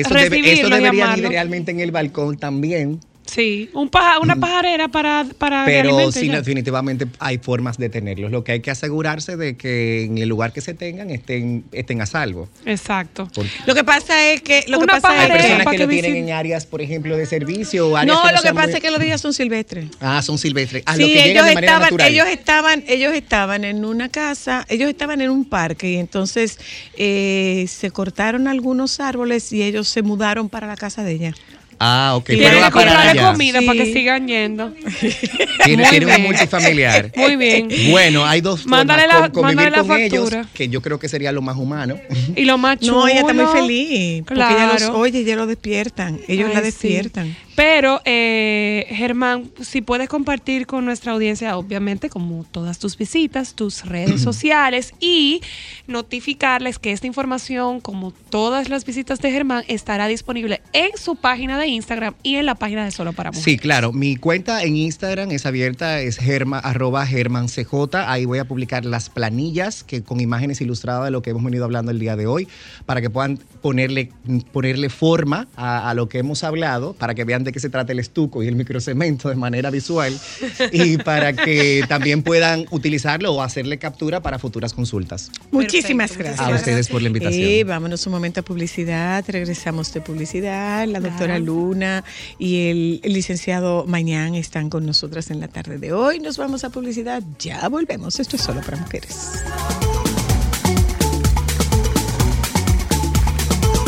Eso, debe- eso debería ir realmente en el balcón también. Sí, un paja- una pajarera para, para Pero sí, ya. definitivamente hay formas de tenerlos. Lo que hay que asegurarse de que en el lugar que se tengan estén, estén a salvo. Exacto. Porque Lo que pasa es que lo que pasa hay personas que, que, lo tienen en áreas, por ejemplo, de servicio o áreas no, que lo que pasa muy- es que los días son silvestres. Ah, son silvestres. Ah, sí, lo que llegan ellos de estaban, natural. ellos estaban, ellos estaban en una casa, ellos estaban en un parque y entonces eh, se cortaron algunos árboles y ellos se mudaron para la casa de ella. Ah, ok. Tienen Pero que comprarle comida Sí. para que sigan yendo. Tiene, tiene un multifamiliar. Muy bien. Bueno, hay dos Mándale formas. la- con- convivir mándale la con ellos, factura. que yo creo que sería lo más humano. Y lo más chulo. No, ella está muy feliz porque ella los Claro. oye, ella lo despiertan, ellos Ay, la sí. despiertan. Pero, eh, Germán, si puedes compartir con nuestra audiencia, obviamente, como todas tus visitas, tus redes sociales y notificarles que esta información, como todas las visitas de Germán, estará disponible en su página de Instagram y en la página de Solo para Mujeres. Sí, claro. Mi cuenta en Instagram es abierta, es germa, arroba germancj. Ahí voy a publicar las planillas que con imágenes ilustradas de lo que hemos venido hablando el día de hoy, para que puedan ponerle, ponerle forma a, a lo que hemos hablado, para que vean de qué se trata el estuco y el microcemento de manera visual, y para que también puedan utilizarlo o hacerle captura para futuras consultas. Muchísimas gracias. A ustedes por la invitación. Eh, vámonos un momento a publicidad, regresamos de publicidad. La doctora Luna y el, el licenciado Mañán están con nosotras en la tarde de hoy. Nos vamos a publicidad, ya volvemos. Esto es solo para mujeres.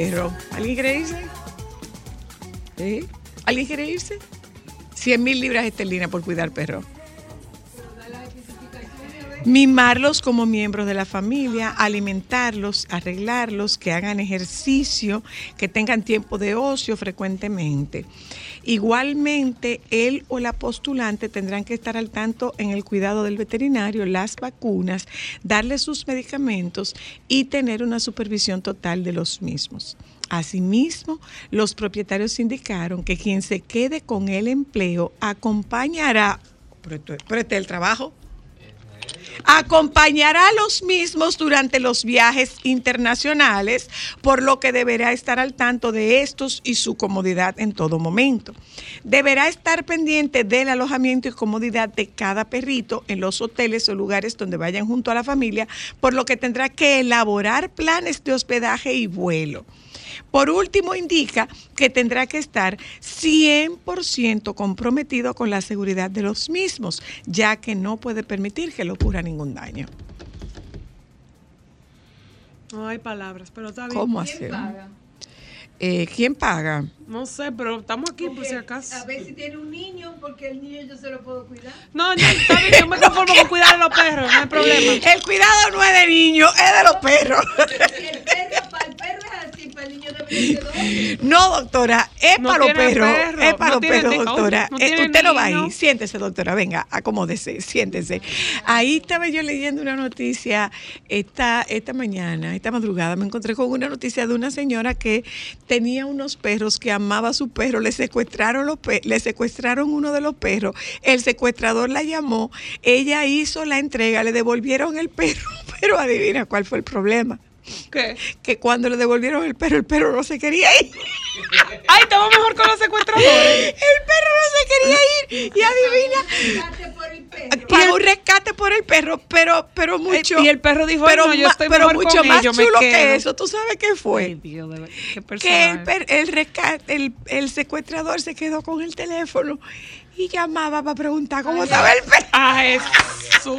perro. ¿Alguien quiere irse? ¿Alguien quiere irse? 100 mil libras esterlinas por cuidar perro. Mimarlos como miembros de la familia, alimentarlos, arreglarlos, que hagan ejercicio, que tengan tiempo de ocio frecuentemente. Igualmente, él o la postulante tendrán que estar al tanto en el cuidado del veterinario, las vacunas, darle sus medicamentos y tener una supervisión total de los mismos. Asimismo, los propietarios indicaron que quien se quede con el empleo acompañará, este es el trabajo, acompañará a los mismos durante los viajes internacionales, por lo que deberá estar al tanto de estos y su comodidad en todo momento. Deberá estar pendiente del alojamiento y comodidad de cada perrito en los hoteles o lugares donde vayan junto a la familia, por lo que tendrá que elaborar planes de hospedaje y vuelo. Por último, indica que tendrá que estar 100% comprometido con la seguridad de los mismos, ya que no puede permitir que le ocurra ningún daño. No hay palabras, pero está bien. ¿Cómo hacer? Eh, ¿Quién paga? No sé, pero estamos aquí por si acaso. A ver si tiene un niño, porque el niño yo se lo puedo cuidar. No, está bien, yo me conformo con cuidar a los perros, no hay problema. El cuidado no es de niños, es de los perros. El perro, para el perro es así, para el niño. No, doctora, es No para los perros. perro, es para no los perros, doctora. no Eh, usted no va niño. ahí. Siéntese, doctora. Venga, acomódese, siéntese. Ahí estaba yo leyendo una noticia esta, esta mañana, esta madrugada. Me encontré con una noticia de una señora que tenía unos perros que amaba a su perro. Le secuestraron, los pe- le secuestraron uno de los perros. El secuestrador la llamó. Ella hizo la entrega, le devolvieron el perro. Pero adivina cuál fue el problema. ¿Qué? Que cuando le devolvieron el perro, el perro no se quería ir. Ay, estaba mejor con los secuestradores. El perro no se quería ir. Y adivina, Rescate por el perro. pagó un rescate por el perro, pero, pero mucho. y el perro dijo, pero, "Ay, no, yo estoy pero mejor mucho con más ellos, chulo quedo". que eso. ¿Tú sabes qué fue? Ay, Dios, qué que el, el, rescate, el, el secuestrador se quedó con el teléfono y llamaba para preguntar cómo estaba el perro. Ah, Jesús.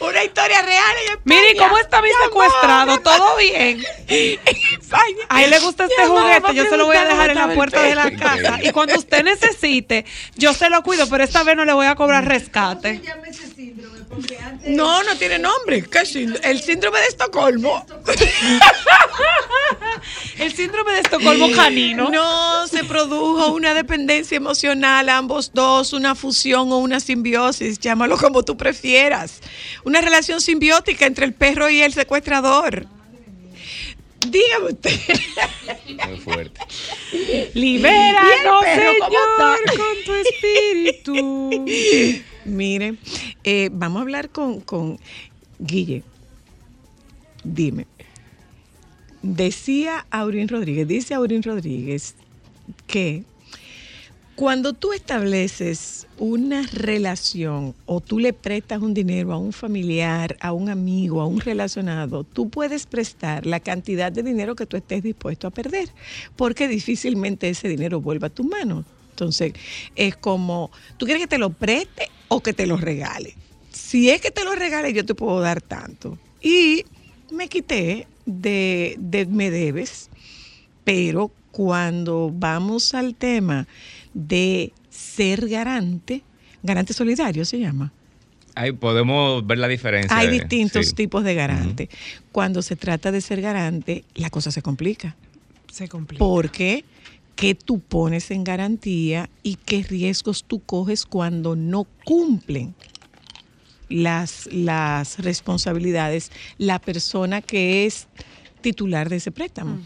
Una historia real en España. Mire, ¿cómo está mi Llamaba secuestrado? ¿Todo bien? España. A él le gusta este Llamaba juguete, yo se lo voy a dejar en la puerta de la casa. Y cuando usted necesite, yo se lo cuido, pero esta vez no le voy a cobrar rescate. Llama ese síndrome, antes. No, no tiene nombre. ¿Qué síndrome? El síndrome de Estocolmo. El síndrome de Estocolmo canino. No, se produjo una dependencia emocional, ambos dos, una fusión o una simbiosis, llámalo como tú prefieras. Una relación simbiótica entre el perro y el secuestrador. Dígame usted. Muy fuerte. Libéranos, ¿Y el perro cómo Señor, con tu espíritu. Mire, eh, vamos a hablar con, con Guille. Dime. Decía Aurín Rodríguez, dice Aurín Rodríguez que cuando tú estableces una relación o tú le prestas un dinero a un familiar, a un amigo, a un relacionado, tú puedes prestar la cantidad de dinero que tú estés dispuesto a perder, porque difícilmente ese dinero vuelva a tu mano. Entonces, es como, ¿tú quieres que te lo preste o que te lo regale? Si es que te lo regale, yo te puedo dar tanto. Y me quité de, de me debes, pero cuando vamos al tema de ser garante, garante solidario se llama. Ahí podemos ver la diferencia. Hay distintos sí. tipos de garante. Cuando se trata de ser garante, la cosa se complica. Se complica. Porque qué tú pones en garantía y qué riesgos tú coges cuando no cumplen las, las responsabilidades la persona que es titular de ese préstamo.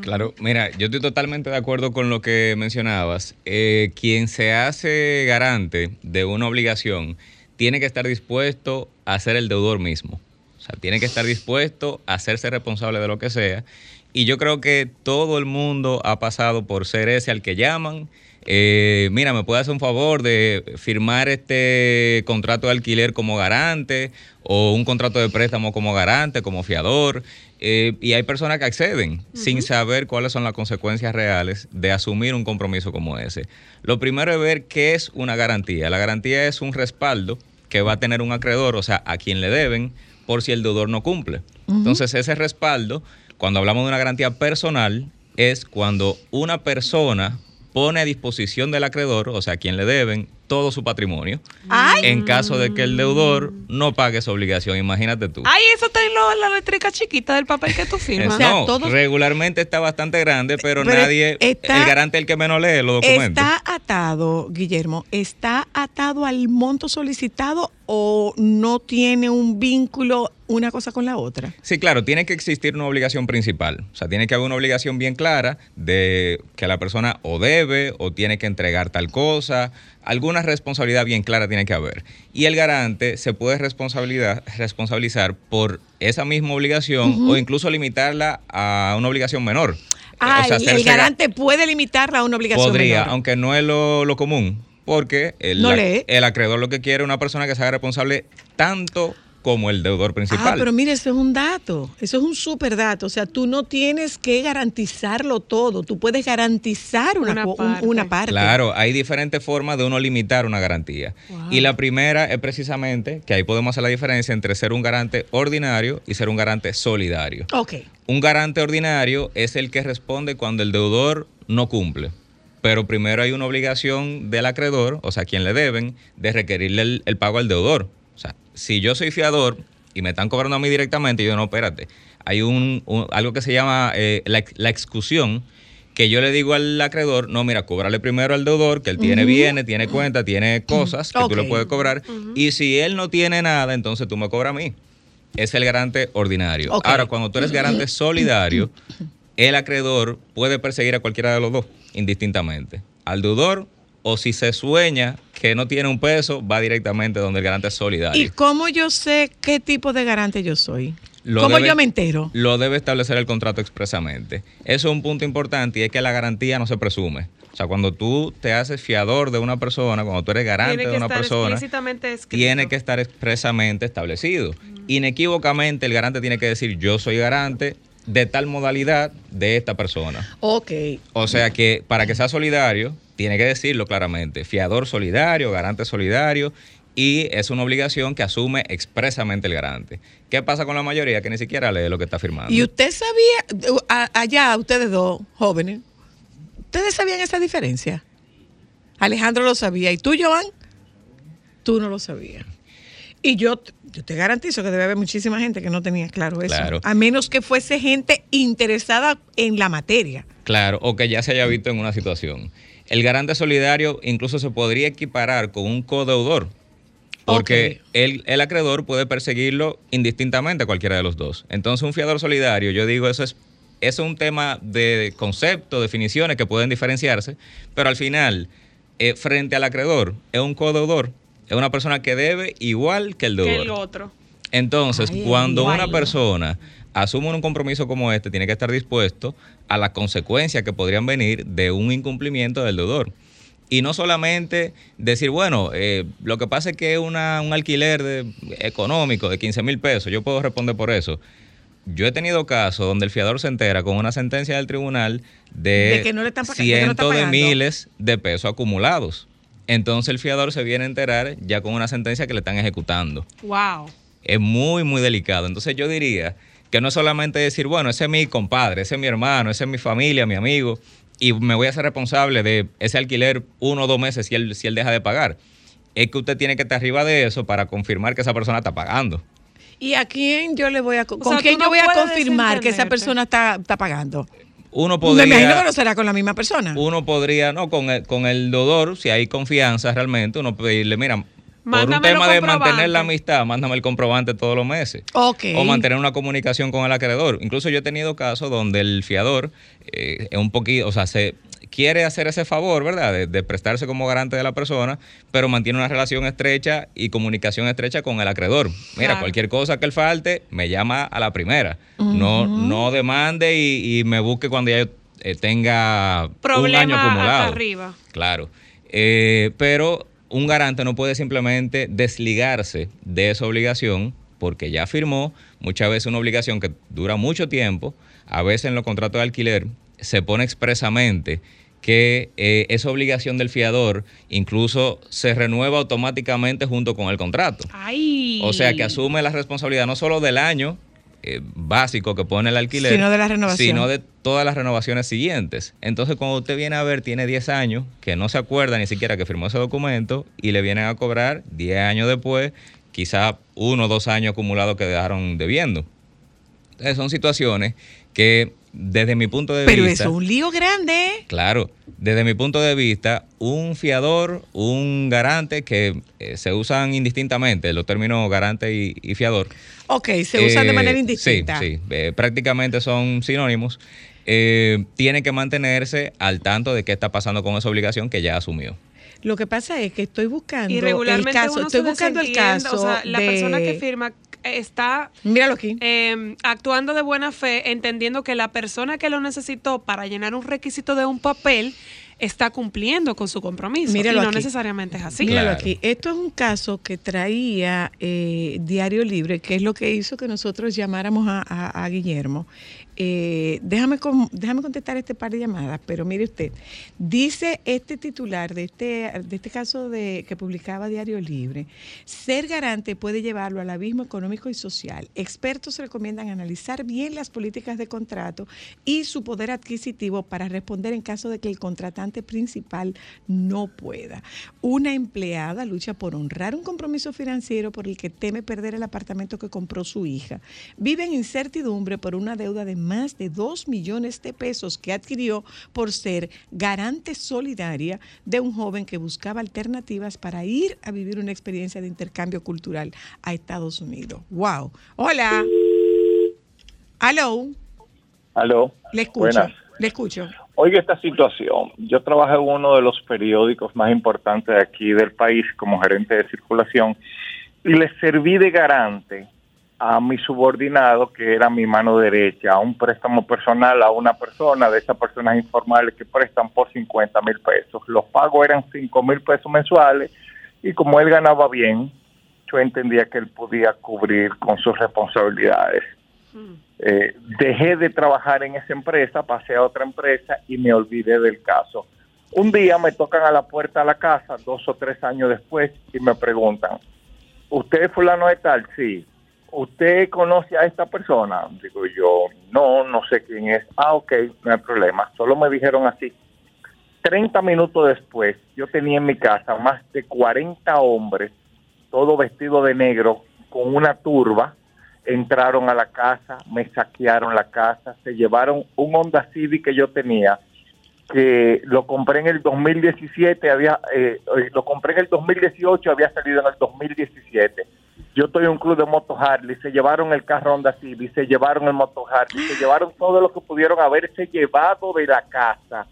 Claro, mira, yo estoy totalmente de acuerdo con lo que mencionabas. Eh, quien se hace garante de una obligación tiene que estar dispuesto a ser el deudor mismo. O sea, tiene que estar dispuesto a hacerse responsable de lo que sea. Y yo creo que todo el mundo ha pasado por ser ese al que llaman. Eh, mira, ¿me puede hacer un favor de firmar este contrato de alquiler como garante o un contrato de préstamo como garante, como fiador? Eh, y hay personas que acceden sin saber cuáles son las consecuencias reales de asumir un compromiso como ese. Lo primero es ver qué es una garantía. La garantía es un respaldo que va a tener un acreedor, o sea, a quien le deben, por si el deudor no cumple. Entonces, ese respaldo, cuando hablamos de una garantía personal, es cuando una persona pone a disposición del acreedor, o sea, a quien le deben, todo su patrimonio, Ay. en caso de que el deudor no pague esa obligación. Imagínate tú. Ay, eso está en lo- la letrica chiquita del papel que tú Eh, firmas. no, regularmente está bastante grande, pero, Pero nadie, está- el garante es el que menos lee los documentos. ¿Está atado, Guillermo, está atado al monto solicitado o no tiene un vínculo una cosa con la otra? Sí, claro, tiene que existir una obligación principal. O sea, tiene que haber una obligación bien clara de que la persona o debe o tiene que entregar tal cosa. Alguna responsabilidad bien clara tiene que haber. Y el garante se puede responsabilidad, responsabilizar por esa misma obligación o incluso limitarla a una obligación menor. Ah, O sea, el- garante puede limitarla a una obligación Podría, menor. aunque no es lo, lo común, porque el, No el acreedor lo que quiere es una persona que se haga responsable tanto como el deudor Ah, principal. pero mire, eso es un dato, eso es un súper dato. O sea, tú no tienes que garantizarlo todo, tú puedes garantizar una, un- una parte. Claro, hay diferentes formas de uno limitar una garantía. Y la primera es precisamente que ahí podemos hacer la diferencia entre ser un garante ordinario y ser un garante solidario. Ok. Un garante ordinario es el que responde cuando el deudor no cumple. Pero primero hay una obligación del acreedor, o sea, quien le deben, de requerirle el, el pago al deudor. O sea, si yo soy fiador y me están cobrando a mí directamente, yo no, espérate. Hay un, un- algo que se llama eh, la, la excusión, que yo le digo al acreedor, no, mira, cóbrale primero al deudor, que él tiene Ujú. bienes, tiene cuentas, tiene cosas que tú le puedes cobrar. Y si él no tiene nada, entonces tú me cobras a mí. Es el garante ordinario. Ahora, cuando tú eres garante solidario, el acreedor puede perseguir a cualquiera de los dos, indistintamente. Al deudor, o si se sueña que no tiene un peso, va directamente donde el garante es solidario. ¿Y cómo yo sé qué tipo de garante yo soy? Lo ¿Cómo debe- yo me entero? Lo debe establecer el contrato expresamente. Eso es un punto importante y es que la garantía no se presume. O sea, cuando tú te haces fiador de una persona, cuando tú eres garante de una persona, tiene que estar expresamente establecido. Inequívocamente el garante tiene que decir yo soy garante de tal modalidad de esta persona. Ok. O sea que para que sea solidario, tiene que decirlo claramente. Fiador solidario, garante solidario. Y es una obligación que asume expresamente el garante. ¿Qué pasa con la mayoría? Que ni siquiera lee lo que está firmando. ¿Y usted sabía, allá ustedes dos jóvenes, ustedes sabían esa diferencia? Alejandro lo sabía. ¿Y tú, Joan? Tú no lo sabías. Y yo, yo te garantizo que debe haber muchísima gente que no tenía claro eso. Claro. A menos que fuese gente interesada en la materia. Claro, o que ya se haya visto en una situación. El garante solidario incluso se podría equiparar con un codeudor, porque el, el acreedor puede perseguirlo indistintamente a cualquiera de los dos. Entonces, un fiador solidario, yo digo, eso es, eso es un tema de concepto, definiciones que pueden diferenciarse, pero al final, eh, frente al acreedor, es un codeudor, es una persona que debe igual que el Que deudor. el otro. Entonces, Ay, cuando una persona asume un compromiso como este, tiene que estar dispuesto a las consecuencias que podrían venir de un incumplimiento del deudor. Y no solamente decir, bueno, eh, lo que pasa es que es una- un alquiler de- económico de 15 mil pesos, yo puedo responder por eso. Yo he tenido casos donde el fiador se entera con una sentencia del tribunal de, De que no le están pag- de que no está cientos de miles de pesos acumulados. Entonces el fiador se viene a enterar ya con una sentencia que le están ejecutando Wow. es muy, muy delicado. Entonces yo diría que no es solamente decir, bueno, ese es mi compadre, ese es mi hermano, ese es mi familia, mi amigo, y me voy a hacer responsable de ese alquiler uno o dos meses si él, si él deja de pagar. Es que usted tiene que estar arriba de eso para confirmar que esa persona está pagando. ¿Y a quién yo le voy a, con sea, quién yo no voy a confirmar que esa persona está, está pagando? Uno Me imagino que podría, no será con la misma persona. uno podría, no, con el, con el deudor, si hay confianza realmente, uno pedirle, mira, por un tema de mantener la amistad, mándame el comprobante todos los meses. Ok. O mantener una comunicación con el acreedor. Incluso yo he tenido casos donde el fiador eh, es un poquito, o sea, se quiere hacer ese favor, ¿verdad? De, de prestarse como garante de la persona, pero mantiene una relación estrecha y comunicación estrecha con el acreedor. Mira, Claro. cualquier cosa que él falte, me llama a la primera. No, no demande y, y me busque cuando ya yo eh, tenga un año Problema acumulado. arriba. Claro. Eh, pero un garante no puede simplemente desligarse de esa obligación porque ya firmó muchas veces una obligación que dura mucho tiempo. A veces en los contratos de alquiler se pone expresamente que eh, esa obligación del fiador incluso se renueva automáticamente junto con el contrato. Ay. O sea, que asume la responsabilidad no solo del año eh, básico que pone el alquiler, Sino de la renovación. sino de todas las renovaciones siguientes. Entonces, cuando usted viene a ver, tiene 10 años, que no se acuerda ni siquiera que firmó ese documento y le vienen a cobrar 10 años después, quizá uno o dos años acumulados que dejaron debiendo. Entonces, son situaciones que desde mi punto de Pero vista... eso es un lío grande. Claro, desde mi punto de vista, un fiador, un garante que eh, se usan indistintamente, los términos garante y, y fiador. Ok, se usan de Eh, manera indistinta. Sí, sí, eh, prácticamente son sinónimos. Eh, tiene que mantenerse al tanto de qué está pasando con esa obligación que ya asumió. Lo que pasa es que estoy buscando Y regularmente el caso, uno estoy se buscando el caso O sea, la de- persona que firma está Míralo aquí. eh, actuando de buena fe, entendiendo que la persona que lo necesitó para llenar un requisito de un papel está cumpliendo con su compromiso. Míralo y no aquí. necesariamente es así. Míralo aquí. Esto es un caso que traía eh, Diario Libre, que es lo que hizo que nosotros llamáramos a, a- a Guillermo. Eh, déjame, con- déjame contestar este par de llamadas, pero mire usted, dice este titular de este, de este caso de, que publicaba Diario Libre, ser garante puede llevarlo al abismo económico y social. Expertos recomiendan analizar bien las políticas de contrato y su poder adquisitivo para responder en caso de que el contratante principal no pueda. Una empleada lucha por honrar un compromiso financiero por el que teme perder el apartamento que compró su hija. Vive en incertidumbre por una deuda de más de 2 millones de pesos que adquirió por ser garante solidaria de un joven que buscaba alternativas para ir a vivir una experiencia de intercambio cultural a Estados Unidos. ¡Wow! Hola. Aló. Aló. Le escucho. Buenas. Le escucho. Oiga esta situación. Yo trabajé en uno de los periódicos más importantes de aquí del país como gerente de circulación y le serví de garante a mi subordinado, que era mi mano derecha, a un préstamo personal a una persona de esas personas informales que prestan por 50 mil pesos. Los pagos eran 5 mil pesos mensuales y como él ganaba bien, yo entendía que él podía cubrir con sus responsabilidades. Eh, dejé de trabajar en esa empresa, pasé a otra empresa y me olvidé del caso. Un día me tocan a la puerta de la casa, dos o tres años después, y me preguntan, ¿usted es fulano de tal? Sí. ¿Usted conoce a esta persona? Digo yo, no, no sé quién es. Ah, ok, no hay problema. Solo me dijeron así. 30 minutos después, yo tenía en mi casa más de 40 hombres, todos vestidos de negro, con una turba, entraron a la casa, me saquearon la casa, se llevaron un Honda Civic que yo tenía, que lo compré en el 2017, había, eh, eh, lo compré en el 2018, había salido en el 2017. Yo estoy en un club de moto Harley, se llevaron el carro Honda Civic, se llevaron el moto Harley, se llevaron todo lo que pudieron haberse llevado de la casa.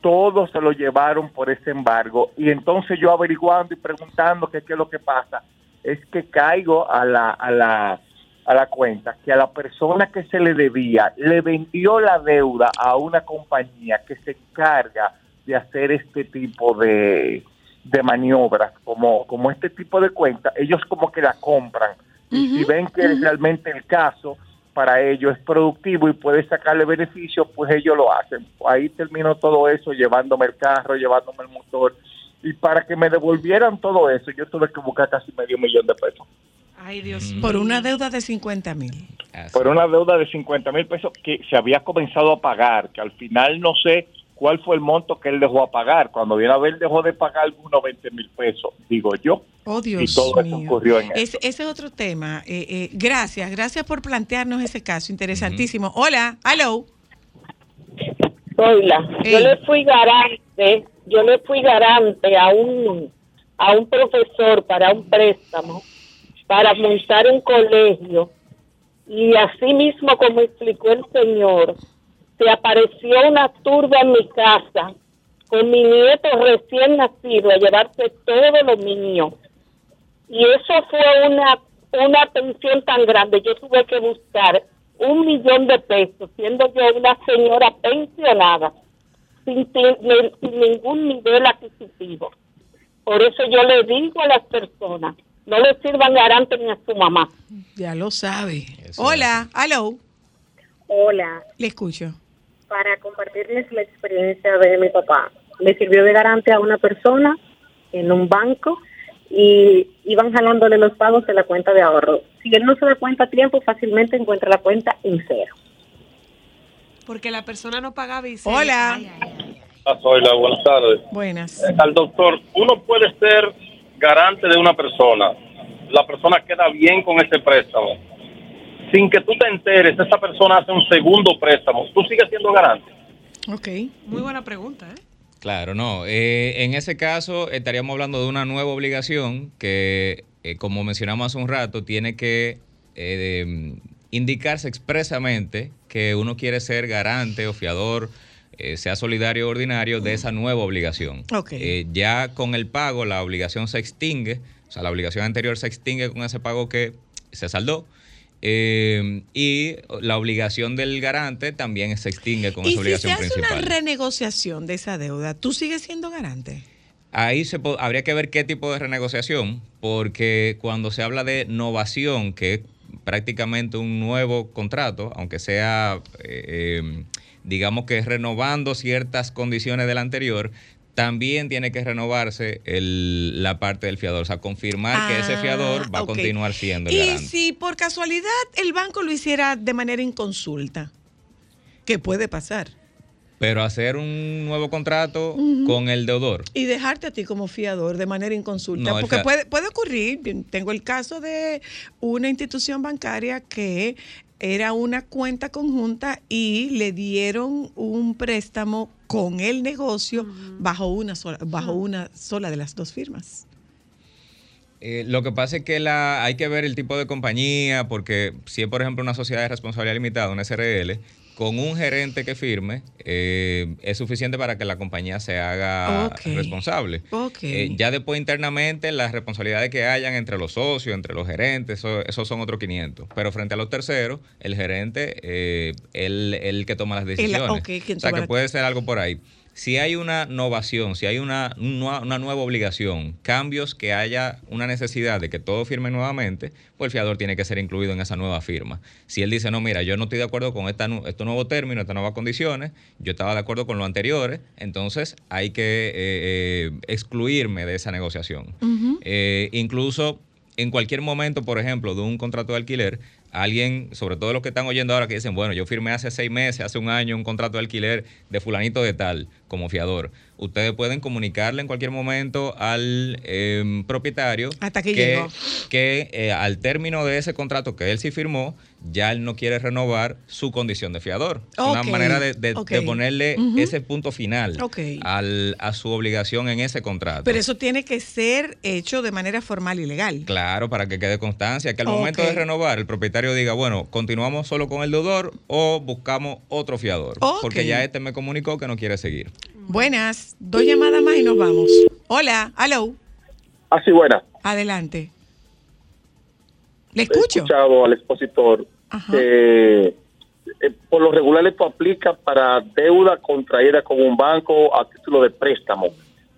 Todo se lo llevaron por ese embargo. Y entonces yo averiguando y preguntando qué es lo que pasa, es que caigo a la, a la, a la cuenta que a la persona que se le debía le vendió la deuda a una compañía que se encarga de hacer este tipo de, de maniobras, como, como este tipo de cuenta, ellos como que la compran. Y si ven que realmente el caso, para ellos es productivo y puede sacarle beneficio, pues ellos lo hacen. Ahí terminó todo eso, llevándome el carro, llevándome el motor. Y para que me devolvieran todo eso, yo tuve que buscar casi medio millón de pesos. Ay, Dios Por una deuda de 50 mil. Por una deuda de 50 mil pesos que se había comenzado a pagar, que al final no sé cuál fue el monto que él dejó a pagar. Cuando viene a ver, dejó de pagar algunos 20 mil pesos, digo yo. Oh, Dios y todo eso mío. ocurrió en Ese, ese es otro tema. Eh, eh, gracias, gracias por plantearnos ese caso. Interesantísimo. Hola, hello. Hola, yo le fui garante, yo le fui garante a un a un profesor para un préstamo para montar un colegio y así mismo como explicó el señor, se apareció una turba en mi casa con mi nieto recién nacido a llevarse todos los niños y eso fue una una pensión tan grande, yo tuve que buscar un millón de pesos, siendo yo una señora pensionada, sin, sin ningún nivel adquisitivo. Por eso yo le digo a las personas, no le sirvan garante ni a su mamá. Ya lo sabe. Hola, hello. Hola, Le escucho. Para compartirles la experiencia de mi papá. Le sirvió de garante a una persona en un banco y iban jalándole los pagos de la cuenta de ahorro. Si él no se da cuenta a tiempo, fácilmente encuentra la cuenta en cero. Porque la persona no pagaba y se... Hola. Ay, ay, ay. Ah, soy la buenas tardes. Buenas. Eh, Al doctor, uno puede ser garante de una persona. La persona queda bien con ese préstamo. Sin que tú te enteres, esa persona hace un segundo préstamo. ¿Tú sigues siendo garante? Ok. Muy buena pregunta, ¿eh? Claro, no. Eh, en ese caso estaríamos hablando de una nueva obligación que, eh, como mencionamos hace un rato, tiene que eh, de- indicarse expresamente que uno quiere ser garante o fiador, eh, sea solidario o ordinario, de esa nueva obligación. Ok. Eh, ya con el pago la obligación se extingue, o sea, la obligación anterior se extingue con ese pago que se saldó. Eh, y la obligación del garante también se extingue con Y esa si se obligación hace principal. una renegociación de esa deuda, ¿tú sigues siendo garante? Ahí se habría que ver qué tipo de renegociación, porque cuando se habla de novación, que es prácticamente un nuevo contrato, aunque sea, eh, eh, digamos que renovando ciertas condiciones del anterior, también tiene que renovarse el- la parte del fiador, o sea, confirmar que ese Ah, fiador va a continuar siendo el Y garante. si por casualidad el banco lo hiciera de manera inconsulta, ¿qué puede pasar? Pero hacer un nuevo contrato con el deudor. Y dejarte a ti como fiador de manera inconsulta. No, Porque puede, puede ocurrir, tengo el caso de una institución bancaria que era una cuenta conjunta y le dieron un préstamo con el negocio bajo una sola, bajo una sola de las dos firmas. Eh, lo que pasa es que la, hay que ver el tipo de compañía, porque si es, por ejemplo, una sociedad de responsabilidad limitada, una SRL, con un gerente que firme, eh, es suficiente para que la compañía se haga responsable. Eh, ya después internamente las responsabilidades que hayan entre los socios, entre los gerentes, eso- esos son otros 500. Pero frente a los terceros, el gerente es el, el que toma las decisiones. quien o sea que puede ser algo por ahí. Si hay una novación, si hay una, una nueva obligación, cambios que haya una necesidad de que todo firme nuevamente, pues el fiador tiene que ser incluido en esa nueva firma. Si él dice, no, mira, yo no estoy de acuerdo con esta, estos nuevos términos, estas nuevas condiciones, yo estaba de acuerdo con lo anteriores, entonces hay que eh, eh, excluirme de esa negociación. Eh, incluso en cualquier momento, por ejemplo, de un contrato de alquiler, alguien, sobre todo los que están oyendo ahora, que dicen, bueno, yo firmé hace seis meses, hace un año, un contrato de alquiler de fulanito de tal, como fiador. Ustedes pueden comunicarle en cualquier momento al em, propietario Hasta que que, eh, al término de ese contrato que él sí firmó, ya él no quiere renovar su condición de fiador. Es Una manera de, de- ok. de ponerle ese punto final al- a su obligación en ese contrato. Pero eso tiene que ser hecho de manera formal y legal. Claro, para que quede constancia, que al momento de renovar, el propietario diga, bueno, continuamos solo con el deudor o buscamos otro fiador. Porque ya este me comunicó que no quiere seguir. Buenas, dos llamadas más y nos vamos. Hola, hello, Así buena. adelante. Le He escucho. escuchado al expositor que eh, por lo regular esto aplica para deuda contraída con un banco a título de préstamo.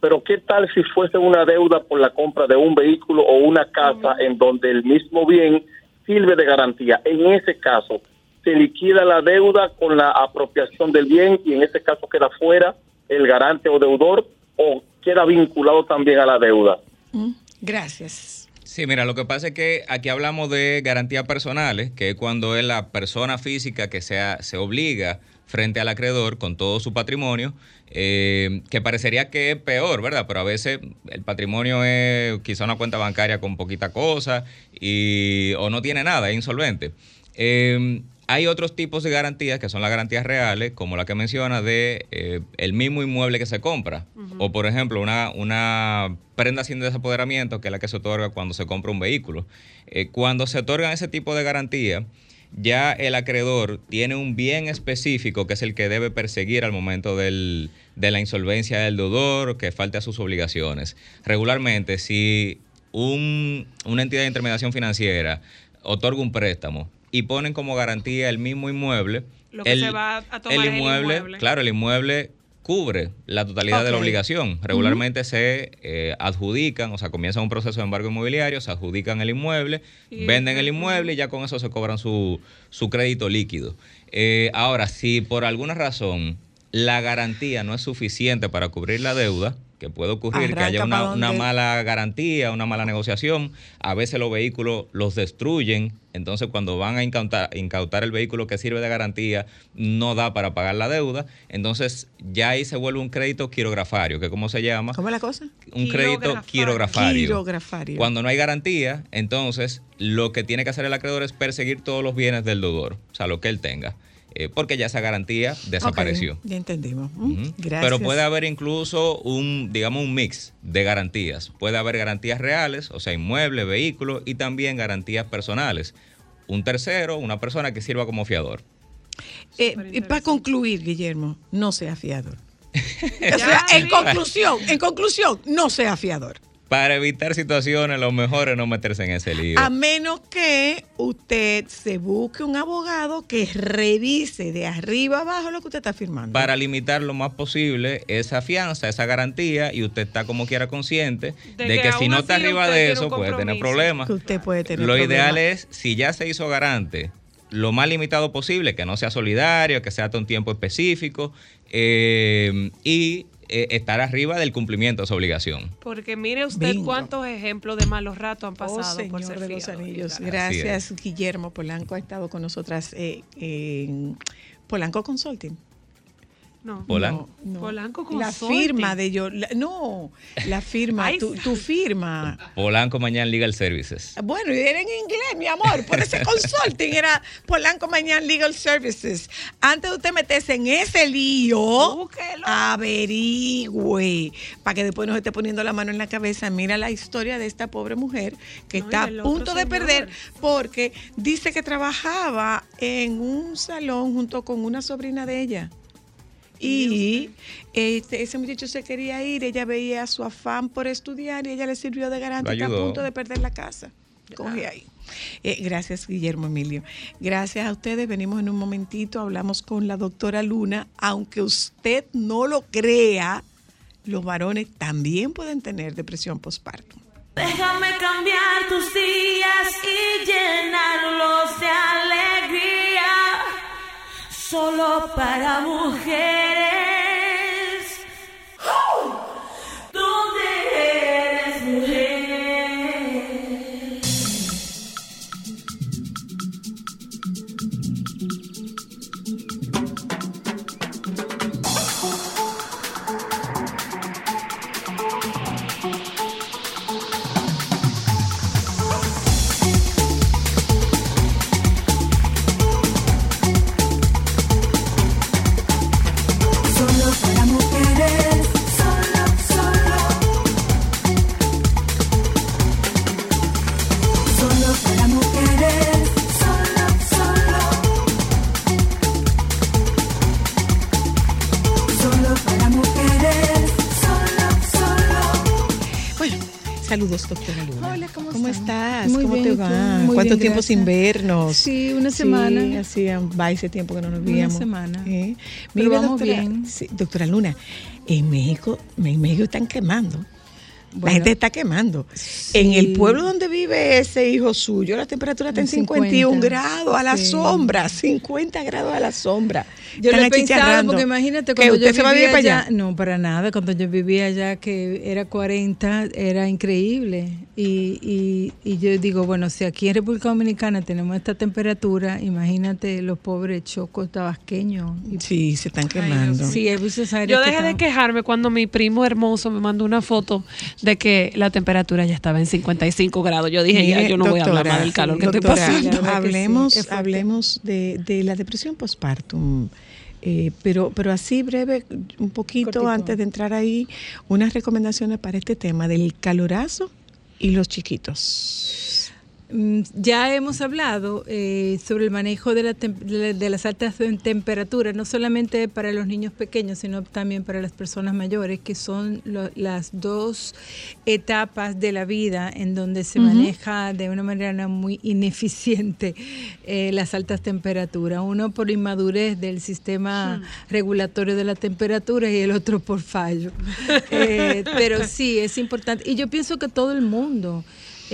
Pero ¿qué tal si fuese una deuda por la compra de un vehículo o una casa en donde el mismo bien sirve de garantía? En ese caso, se liquida la deuda con la apropiación del bien y en ese caso queda fuera el garante o deudor o queda vinculado también a la deuda. Mm, Gracias. Sí, mira, lo que pasa es que aquí hablamos de garantías personales, que es cuando es la persona física que sea, se obliga frente al acreedor con todo su patrimonio, eh, que parecería que es peor, ¿verdad? Pero a veces el patrimonio es quizá una cuenta bancaria con poquita cosa y, o no tiene nada, es insolvente. Eh, hay otros tipos de garantías que son las garantías reales, como la que menciona de eh, el mismo inmueble que se compra. O por ejemplo, una, una prenda sin desapoderamiento, que es la que se otorga cuando se compra un vehículo. Eh, cuando se otorgan ese tipo de garantía, ya el acreedor tiene un bien específico que es el que debe perseguir al momento del- de la insolvencia del deudor, que falte a sus obligaciones. Regularmente, si un- una entidad de intermediación financiera otorga un préstamo y ponen como garantía el mismo inmueble, Lo que el, se va a tomar el es el inmueble, inmueble. claro, el inmueble cubre la totalidad de la obligación. Regularmente se eh, adjudican, o sea, comienzan un proceso de embargo inmobiliario, se adjudican el inmueble, Y venden el inmueble y ya con eso se cobran su, su crédito líquido. Eh, ahora, si por alguna razón la garantía no es suficiente para cubrir la deuda, que puede ocurrir que haya una, donde- una mala garantía, una mala negociación, a veces los vehículos los destruyen, entonces cuando van a incautar, incautar el vehículo que sirve de garantía, no da para pagar la deuda, entonces ya ahí se vuelve un crédito quirografario, que cómo se llama? ¿Cómo es la cosa? Un crédito Quirografario. quirografario. Quirografario. Cuando no hay garantía, entonces lo que tiene que hacer el acreedor es perseguir todos los bienes del deudor, o sea, lo que él tenga, eh, porque ya esa garantía desapareció. Ya entendimos. Mm. Gracias. Pero puede haber incluso un, digamos, un mix de garantías. Puede haber garantías reales, o sea, inmuebles, vehículos, y también garantías personales. Un tercero, una persona que sirva como fiador. Eh, y para concluir, Guillermo, no sea fiador. o sea, en conclusión, en conclusión, no sea fiador. Para evitar situaciones, lo mejor es no meterse en ese lío. A menos que usted se busque un abogado que revise de arriba abajo lo que usted está firmando. Para limitar lo más posible esa fianza, esa garantía, y usted está como quiera consciente De de, que si no está arriba de eso puede tener problemas. Que usted puede tener Lo ideal es, si ya se hizo garante, lo más limitado posible, que no sea solidario, que sea hasta un tiempo específico, eh, y eh, estar arriba del cumplimiento de esa obligación. Porque mire usted Bingo. cuántos ejemplos de malos ratos han Oh, pasado por ser de los. Anillos. Gracias, Guillermo Polanco ha estado con nosotras eh, en Polanco Consulting. No. Polanco. No, no. Polanco La Consulting. firma de yo, la- no, la firma, Ay, tu, tu firma. Polanco Mañana Legal Services. Bueno, y era en inglés, mi amor. Por ese consulting era Polanco Mañana Legal Services. Antes de usted meterse en ese lío, averigüe. Para que después no se esté poniendo la mano en la cabeza. Mira la historia de esta pobre mujer que No, está a punto de señor. perder porque dice que trabajaba en un salón junto con una sobrina de ella. Y este, ese muchacho se quería ir, ella veía su afán por estudiar y ella le sirvió de Está a punto de perder la casa. Coge ahí. Eh, gracias, Guillermo Emilio. Gracias a ustedes. Venimos en un momentito, hablamos con la doctora Luna. Aunque usted no lo crea, los varones también pueden tener depresión postparto. Déjame cambiar tus días y llenarlos de alegría. Solo para mujeres. ¿Cuánto tiempo gracias. sin vernos? Sí, una semana. Sí, hacía va ese tiempo que no nos veíamos. semana. ¿Eh? Pero Mira, vamos doctora, bien. sí, doctora Luna, en México, en México están quemando. la gente está quemando. En el pueblo donde vive ese hijo suyo, la temperatura está en En 51 50, grados a la sí. sombra, 50 grados a la sombra. Yo Están lo he pensado porque imagínate ¿Que cuando usted yo se va a vivía vivir para allá? No, para nada. Cuando yo vivía allá, que era 40, era increíble. Y, y, y yo digo, bueno, si aquí en República Dominicana tenemos esta temperatura, imagínate los pobres chocos tabasqueños. Sí, se están quemando. Sí, muchas áreas Yo que dejé de quejarme cuando mi primo hermoso me mandó una foto de que la temperatura ya estaba en 55 grados. Yo dije, ya, yo no voy a hablar más del calor que estoy doctora, pasando. Hablemos, sí, hablemos de, de la depresión postpartum. Eh, pero, pero así breve, un poquito Cortito. antes de entrar ahí, unas recomendaciones para este tema del calorazo y los chiquitos. Mm, Ya hemos hablado eh, sobre el manejo de, la de las altas tem- temperaturas, no solamente para los niños pequeños, sino también para las personas mayores, que son las dos etapas de la vida en donde se maneja de una manera muy ineficiente eh, las altas temperaturas. Uno por inmadurez del sistema regulatorio de la temperatura y el otro por fallo. Eh, pero sí, es importante. Y yo pienso que todo el mundo.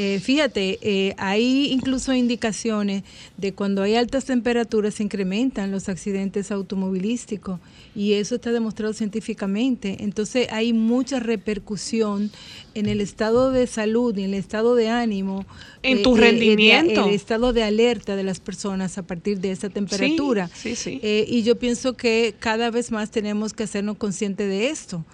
Eh, fíjate, eh, hay incluso indicaciones de cuando hay altas temperaturas se incrementan los accidentes automovilísticos y eso está demostrado científicamente. Entonces hay mucha repercusión en el estado de salud y en el estado de ánimo. En eh, tu eh, rendimiento. el estado de alerta de las personas a partir de esa temperatura. Sí, sí, sí. Y yo pienso que cada vez más tenemos que hacernos conscientes de esto.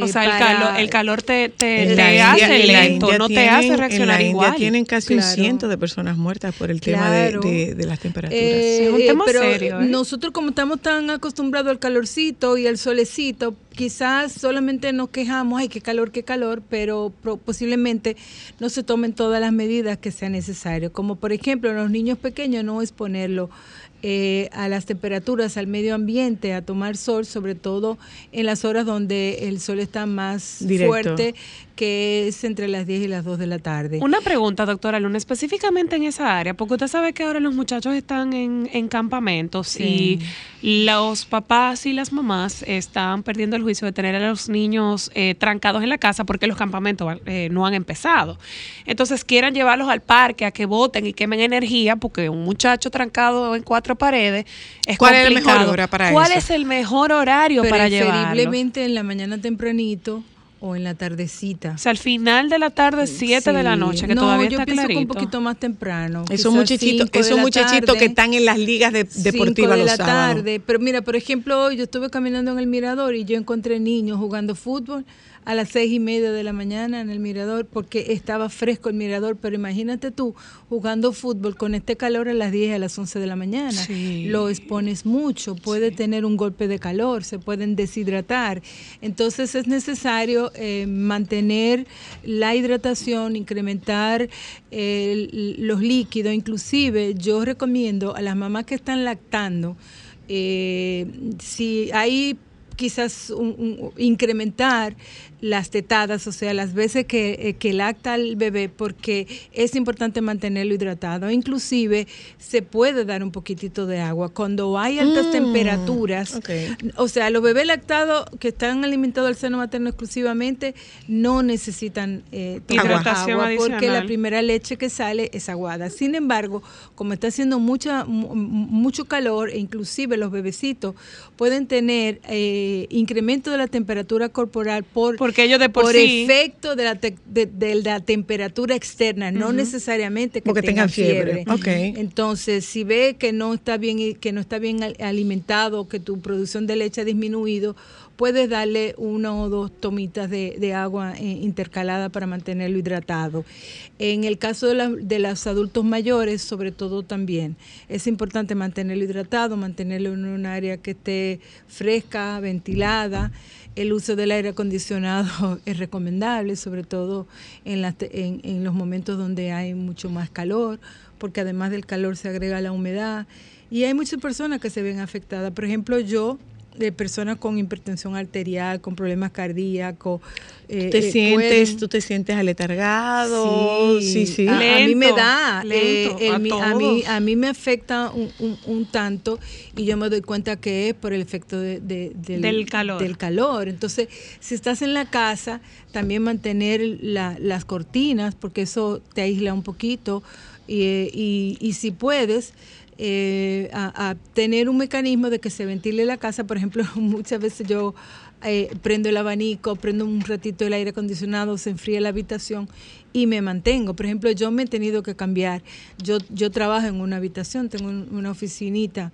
O Eh, sea, el calor, el calor te, te, te India- hace lento, no te tienen- hace reaccionar En la igual. India tienen casi Claro. un ciento de personas muertas por el tema Claro. de, de- de las temperaturas. Eh, Es un eh, tema pero serio, ¿eh? nosotros como estamos tan acostumbrados al calorcito y al solecito, quizás solamente nos quejamos, ay, qué calor, qué calor, pero pro- posiblemente no se tomen todas las medidas que sean necesarias, como por ejemplo los niños pequeños no exponerlo eh, a las temperaturas, al medio ambiente, a tomar sol, sobre todo en las horas donde el sol está más Directo. fuerte, que es entre las 10 y las 2 de la tarde. Una pregunta, doctora Luna, específicamente en esa área, porque usted sabe que ahora los muchachos están en, en campamentos Sí. y los papás y las mamás están perdiendo el juicio de tener a los niños eh, trancados en la casa porque los campamentos eh, no han empezado. Entonces quieran llevarlos al parque a que voten y quemen energía porque un muchacho trancado en cuatro paredes es ¿Cuál es la complicado. mejor hora para ¿Cuál eso? es el mejor horario para llevarlos? Preferiblemente en la mañana tempranito o en la tardecita. O sea, al final de la tarde, 7 de la noche, que no, todavía yo está pienso que clarito. un poquito más temprano. Esos muchachitos, esos muchachitos tarde. que están en las ligas de- deportivas de los la sábados. tarde. Pero mira, por ejemplo, hoy yo estuve caminando en el mirador y yo encontré niños jugando fútbol a las seis y media de la mañana en el mirador porque estaba fresco el mirador. Pero imagínate tú jugando fútbol con este calor a las 10 a las 11 de la mañana. Sí. Lo expones mucho, puede tener un golpe de calor, se pueden deshidratar. Entonces es necesario eh, mantener la hidratación, incrementar eh, los líquidos. Inclusive yo recomiendo a las mamás que están lactando, eh, si hay quizás un- un- incrementar las tetadas, o sea, las veces que, eh, que lacta el bebé, porque es importante mantenerlo hidratado. Inclusive se puede dar un poquitito de agua. Cuando hay altas Mm, temperaturas, o sea, los bebés lactados que están alimentados al seno materno exclusivamente no necesitan eh, tomar Hidratación agua porque la primera leche que sale es aguada. Sin embargo, como está haciendo mucha, mu- mucho calor e inclusive los bebecitos pueden tener eh, incremento de la temperatura corporal por, Porque ellos de por sí- efecto de la, te- de, de la temperatura externa, no necesariamente que Porque tengan tengan fiebre. Ok. Entonces, si ve que no está bien que no está bien al- alimentado, que tu producción de leche ha disminuido, puedes darle una o dos tomitas de, de agua eh, intercalada para mantenerlo hidratado. En el caso de, la- de los adultos mayores, sobre todo también, es importante mantenerlo hidratado, mantenerlo en un área que esté fresca, ventilada. El uso del aire acondicionado es recomendable, sobre todo en, en, en los momentos donde hay mucho más calor, porque además del calor se agrega la humedad. Y hay muchas personas que se ven afectadas. Por ejemplo, yo, de personas con hipertensión arterial, con problemas cardíacos. eh, te eh, sientes, pueden- tú te sientes aletargado, sí, sí. A, a mí me Lento, da, lento, eh, el a mi- a, mí, a mí me afecta un, un- un tanto y yo me doy cuenta que es por el efecto de- de- del, Del calor. del calor. Entonces, si estás en la casa, también mantener la- las cortinas, porque eso te aísla un poquito y, y- y si puedes... eh, a, a tener un mecanismo de que se ventile la casa, por ejemplo, muchas veces yo eh, prendo el abanico, prendo un ratito el aire acondicionado, se enfría la habitación y me mantengo. Por ejemplo, yo me he tenido que cambiar. Yo, yo trabajo en una habitación, tengo un- una oficinita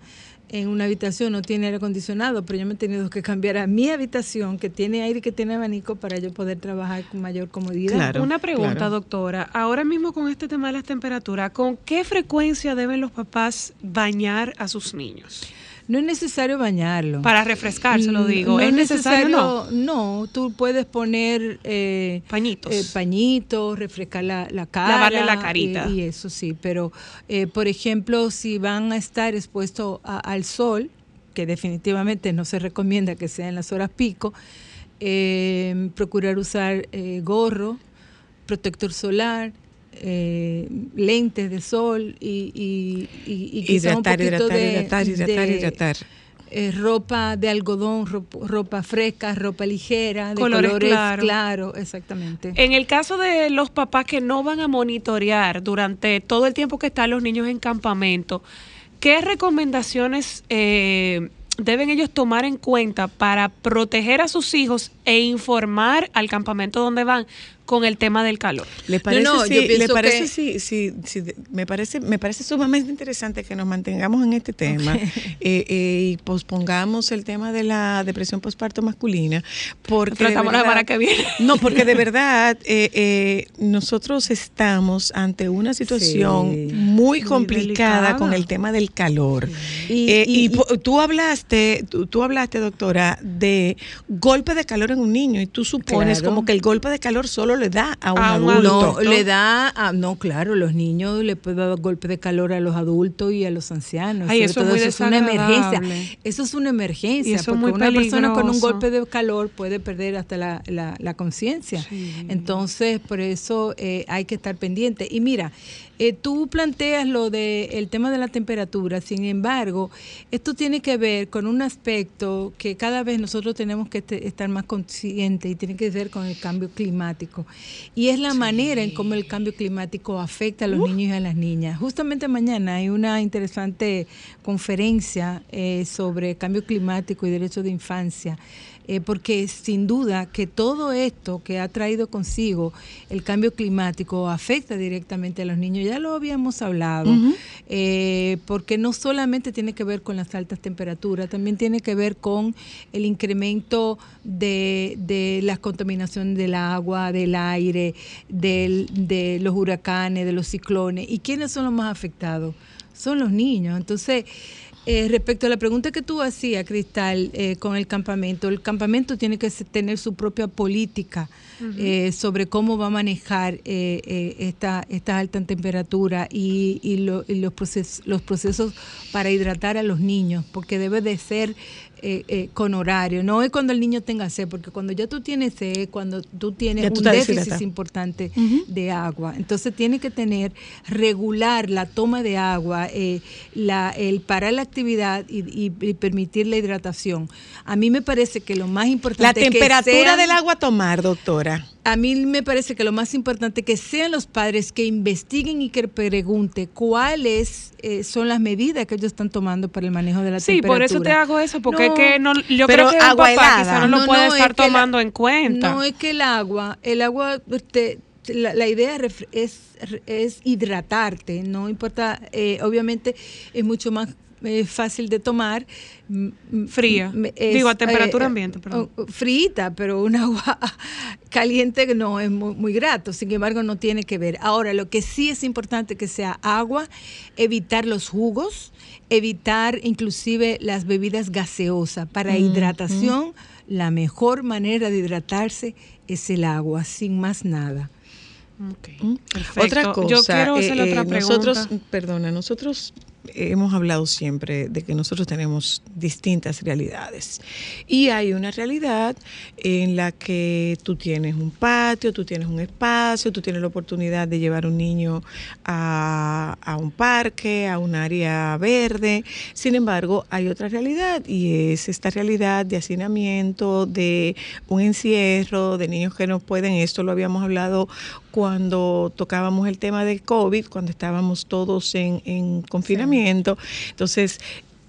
en una habitación, no tiene aire acondicionado, pero yo me he tenido que cambiar a mi habitación que tiene aire y que tiene abanico para yo poder trabajar con mayor comodidad. Una pregunta, doctora. Ahora mismo con este tema de las temperaturas, ¿con qué frecuencia deben los papás bañar a sus niños? No es necesario bañarlo. Para refrescarse, lo Mm, digo. no ¿Es necesario no? No, tú puedes poner eh, pañitos, eh, pañitos, refrescar la, la cara, Lavarle la carita. Y, y eso sí, pero eh, por ejemplo, si van a estar expuestos a- al sol, que definitivamente no se recomienda que sea en las horas pico, eh, procurar usar eh, gorro, protector solar. Eh, lentes de sol y, y, y, y quizá un Hidratar, poquito hidratar, de- hidratar, hidratar, de- hidratar. eh, ropa de algodón, ropa, ropa fresca, ropa ligera, de Colores colores, claros. claros, exactamente. En el caso de los papás que no van a monitorear durante todo el tiempo que están los niños en campamento, ¿qué recomendaciones eh, deben ellos tomar en cuenta para proteger a sus hijos e informar al campamento donde van con el tema del calor? ¿Le parece, no, si- yo le pienso parece que- si, si- si de- me parece me parece sumamente interesante que nos mantengamos en este tema eh, eh, y pospongamos el tema de la depresión postparto masculina porque de Tratamos la semana que viene. no porque de verdad eh, eh, nosotros estamos ante una situación Sí. muy Muy complicada delicada. con el tema del calor Y- Eh, y- y po- tú hablaste tú, tú hablaste doctora de golpe de calor en un niño y tú supones Claro. como que el golpe de calor solo le da a un A un adulto No, le da, a- no, claro, los niños le puede dar golpe de calor a los adultos y a los ancianos. Ay, eso es una emergencia. Eso es una emergencia, eso porque una persona con un golpe de calor puede perder hasta la, la- la conciencia. Entonces, por eso eh, hay que estar pendiente. Y mira, eh, tú planteas lo del el tema de la temperatura, sin embargo, esto tiene que ver con un aspecto que cada vez nosotros tenemos que te- estar más conscientes y tiene que ver con el cambio climático. Y es la manera en cómo el cambio climático afecta a los niños y a las niñas. Justamente mañana hay una interesante conferencia eh, sobre cambio climático y derechos de infancia. Eh, porque sin duda que todo esto que ha traído consigo el cambio climático afecta directamente a los niños, ya lo habíamos hablado, eh, porque no solamente tiene que ver con las altas temperaturas, también tiene que ver con el incremento de, de la contaminación del agua, del aire, del- de los huracanes, de los ciclones. ¿Y quiénes son los más afectados? Son los niños. Entonces, eh, respecto a la pregunta que tú hacías, Cristal, eh, con el campamento, el campamento tiene que tener su propia política eh, sobre cómo va a manejar eh, eh, esta, esta alta temperatura y, y lo- y los, proces- los procesos para hidratar a los niños, porque debe de ser eh, eh, con horario, no es cuando el niño tenga sed, porque cuando ya tú tienes sed, cuando tú tienes tú un déficit deshidratado. importante de agua, entonces tiene que tener regular la toma de agua, eh, la, el parar la actividad y, y- y permitir la hidratación. A mí me parece que lo más La importante es que temperatura sean- del agua a tomar, doctora. A mí me parece que lo más importante es que sean los padres que investiguen y que pregunten cuáles eh, son las medidas que ellos están tomando para el manejo de la Sí, temperatura. por eso te hago eso, porque No, es que no, yo creo que un agua papá quizá no lo puede no, estar es que la- tomando en cuenta. No es que el agua, el agua, te- la, la idea es, es hidratarte, no importa, eh, obviamente es mucho más eh, fácil de tomar. mm, mm, Fría. mm, Digo, a temperatura ambiente, perdón. oh, Frita, pero un agua caliente no es muy, muy grato, sin embargo no tiene que ver. Ahora, lo que sí es importante que sea agua, evitar los jugos, evitar inclusive las bebidas gaseosas. Para hidratación, la mejor manera de hidratarse es el agua, sin más nada. Perfecto. Otra cosa, Yo quiero hacerle eh, otra eh, pregunta. nosotros, perdona, nosotros hemos hablado siempre de que nosotros tenemos distintas realidades. Y hay una realidad en la que tú tienes un patio, tú tienes un espacio, tú tienes la oportunidad de llevar un niño a, a un parque, a un área verde. Sin embargo, hay otra realidad y es esta realidad de hacinamiento, de un encierro, de niños que no pueden. Esto lo habíamos hablado cuando tocábamos el tema del COVID, cuando estábamos todos en, en confinamiento. Entonces,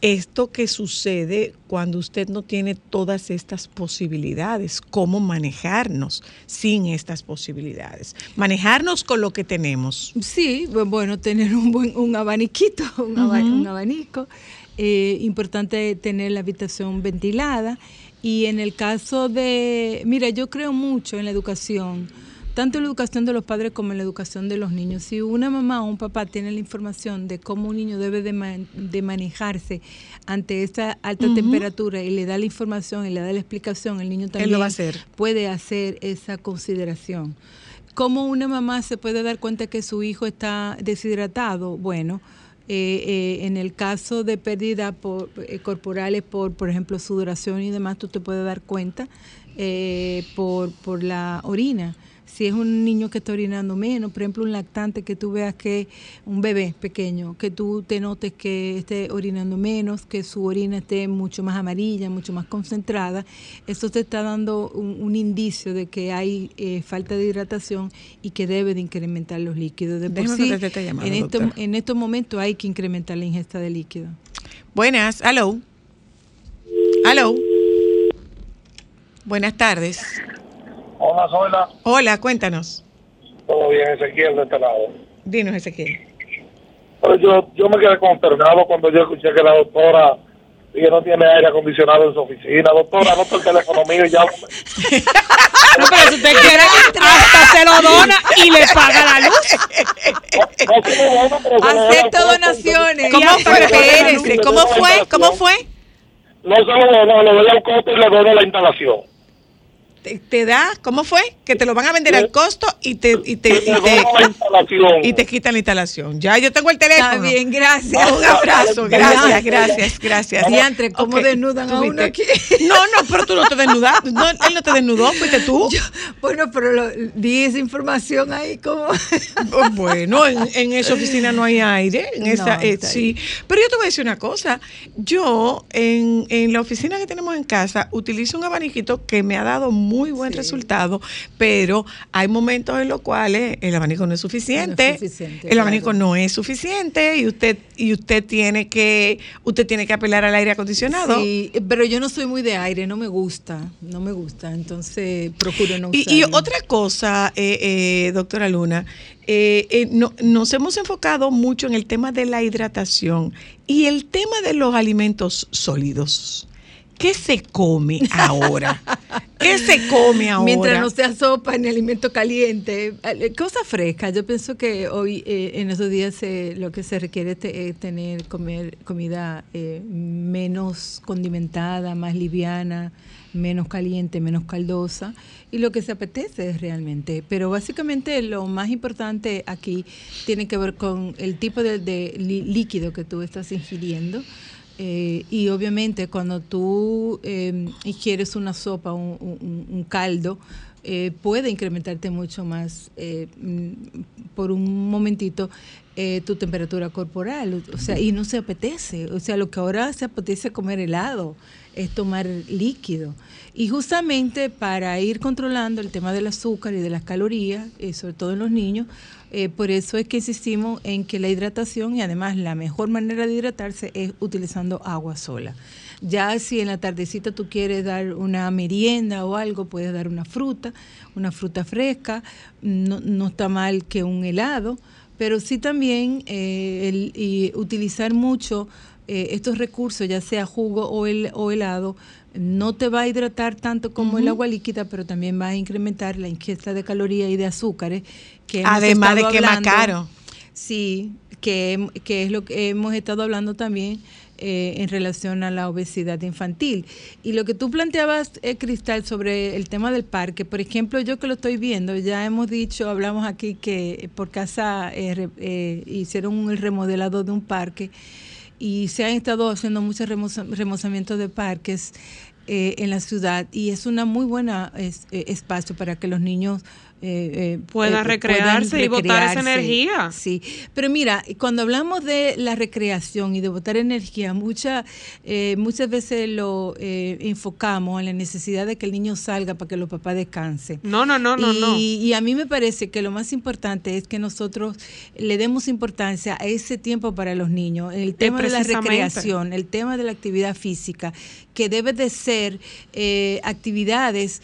esto que sucede cuando usted no tiene todas estas posibilidades, cómo manejarnos sin estas posibilidades, manejarnos con lo que tenemos. Sí, bu- bueno, tener un buen un abaniquito, un abanico. Eh, importante tener la habitación ventilada. Y en el caso de, mira, yo creo mucho en la educación, tanto en la educación de los padres como en la educación de los niños. Si una mamá o un papá tiene la información de cómo un niño debe de, man- de manejarse ante esta alta temperatura y le da la información y le da la explicación, el niño también lo va a hacer. puede hacer esa consideración. ¿Cómo una mamá se puede dar cuenta que su hijo está deshidratado? Bueno, eh, eh, en el caso de pérdida por, eh, corporales por, por ejemplo, sudoración y demás, tú te puedes dar cuenta por, por la orina. Si es un niño que está orinando menos, por ejemplo, un lactante que tú veas que un bebé pequeño, que tú te notes que esté orinando menos, que su orina esté mucho más amarilla, mucho más concentrada, eso te está dando un, un indicio de que hay eh, falta de hidratación y que debe de incrementar los líquidos. De por sí, en, estos- doctora. en estos momentos hay que incrementar la ingesta de líquido. Buenas, hello. Hello. Buenas tardes. Hola, Zoila. Hola, cuéntanos. Todo bien, Ezequiel, de este lado. Dinos, Ezequiel. Pero yo, yo me quedé consternado cuando yo escuché que la doctora ella no tiene aire acondicionado en su oficina. Doctora, anota el teléfono mío y ya. No, pero si usted quiere, hasta se lo dona y le paga la luz. Acepto donaciones. ¿Cómo fue? Espérese, ¿cómo fue? ¿Cómo fue? No se lo dono, le doy al costo y le doy la instalación. Te, te da, ¿cómo fue? Que te lo van a vender al costo y te, y te, y te, y te quitan la instalación. Ya, yo tengo el teléfono. Está bien, gracias. Un abrazo, gracias, gracias, gracias. Diantre, ¿cómo desnudan a uno aquí? No, no, pero tú no te desnudaste. No, él no te desnudó, fuiste tú. Bueno, pero lo- di esa información ahí como... Oh, Bueno, en, en esa oficina no hay aire. En No, esa, eh, sí. Pero yo te voy a decir una cosa. Yo, en, en la oficina que tenemos en casa, utilizo un abaniquito que me ha dado muy buen resultado, pero hay momentos en los cuales el abanico no es suficiente. No es suficiente, el abanico claro. no es suficiente y usted y usted tiene que usted tiene que apelar al aire acondicionado. Sí, pero yo no soy muy de aire, no me gusta, no me gusta, entonces procuro no Y, y usarlo. otra cosa, eh, eh, doctora Luna, eh, eh, no- nos hemos enfocado mucho en el tema de la hidratación y el tema de los alimentos sólidos. ¿Qué se come ahora? ¿Qué se come ahora? Mientras no sea sopa ni alimento caliente, eh, cosa fresca. Yo pienso que hoy, eh, en esos días, eh, lo que se requiere es es tener, comer comida eh, menos condimentada, más liviana, menos caliente, menos caldosa, y lo que se apetece realmente. Pero básicamente lo más importante aquí tiene que ver con el tipo de, de lí- líquido que tú estás ingiriendo. Eh, y obviamente cuando tú eh, ingieres una sopa, un, un- un caldo, eh, puede incrementarte mucho más eh, mm, por un momentito eh, tu temperatura corporal. O sea, y no se apetece. O sea, lo que ahora se apetece comer helado es tomar líquido. Y justamente para ir controlando el tema del azúcar y de las calorías, sobre todo en los niños, eh, por eso es que insistimos en que la hidratación y además la mejor manera de hidratarse es utilizando agua sola. Ya si en la tardecita tú quieres dar una merienda o algo, puedes dar una fruta, una fruta fresca, no, no está mal que un helado, pero sí también eh, el- y utilizar mucho eh, estos recursos, ya sea jugo o, el, o helado, no te va a hidratar tanto como el agua líquida, pero también va a incrementar la ingesta de calorías y de azúcares. Que Además de que hablando. caro. Sí, que, que es lo que hemos estado hablando también eh, en relación a la obesidad infantil. Y lo que tú planteabas, eh, Cristal, sobre el tema del parque, por ejemplo, yo que lo estoy viendo, ya hemos dicho, hablamos aquí que por casa eh, eh, hicieron un remodelado de un parque y se han estado haciendo muchos remoza- remozamientos de parques eh, en la ciudad y es una muy buena es- eh, espacio para que los niños eh, eh, Pueda eh, recrearse y botar esa energía. Sí, pero mira, cuando hablamos de la recreación y de botar energía, mucha, muchas veces lo enfocamos en la necesidad de que el niño salga para que los papás descansen. No, no, no, no, y, no. y a mí me parece que lo más importante es que nosotros le demos importancia a ese tiempo para los niños, el tema de la recreación, el tema de la actividad física, que debe de ser actividades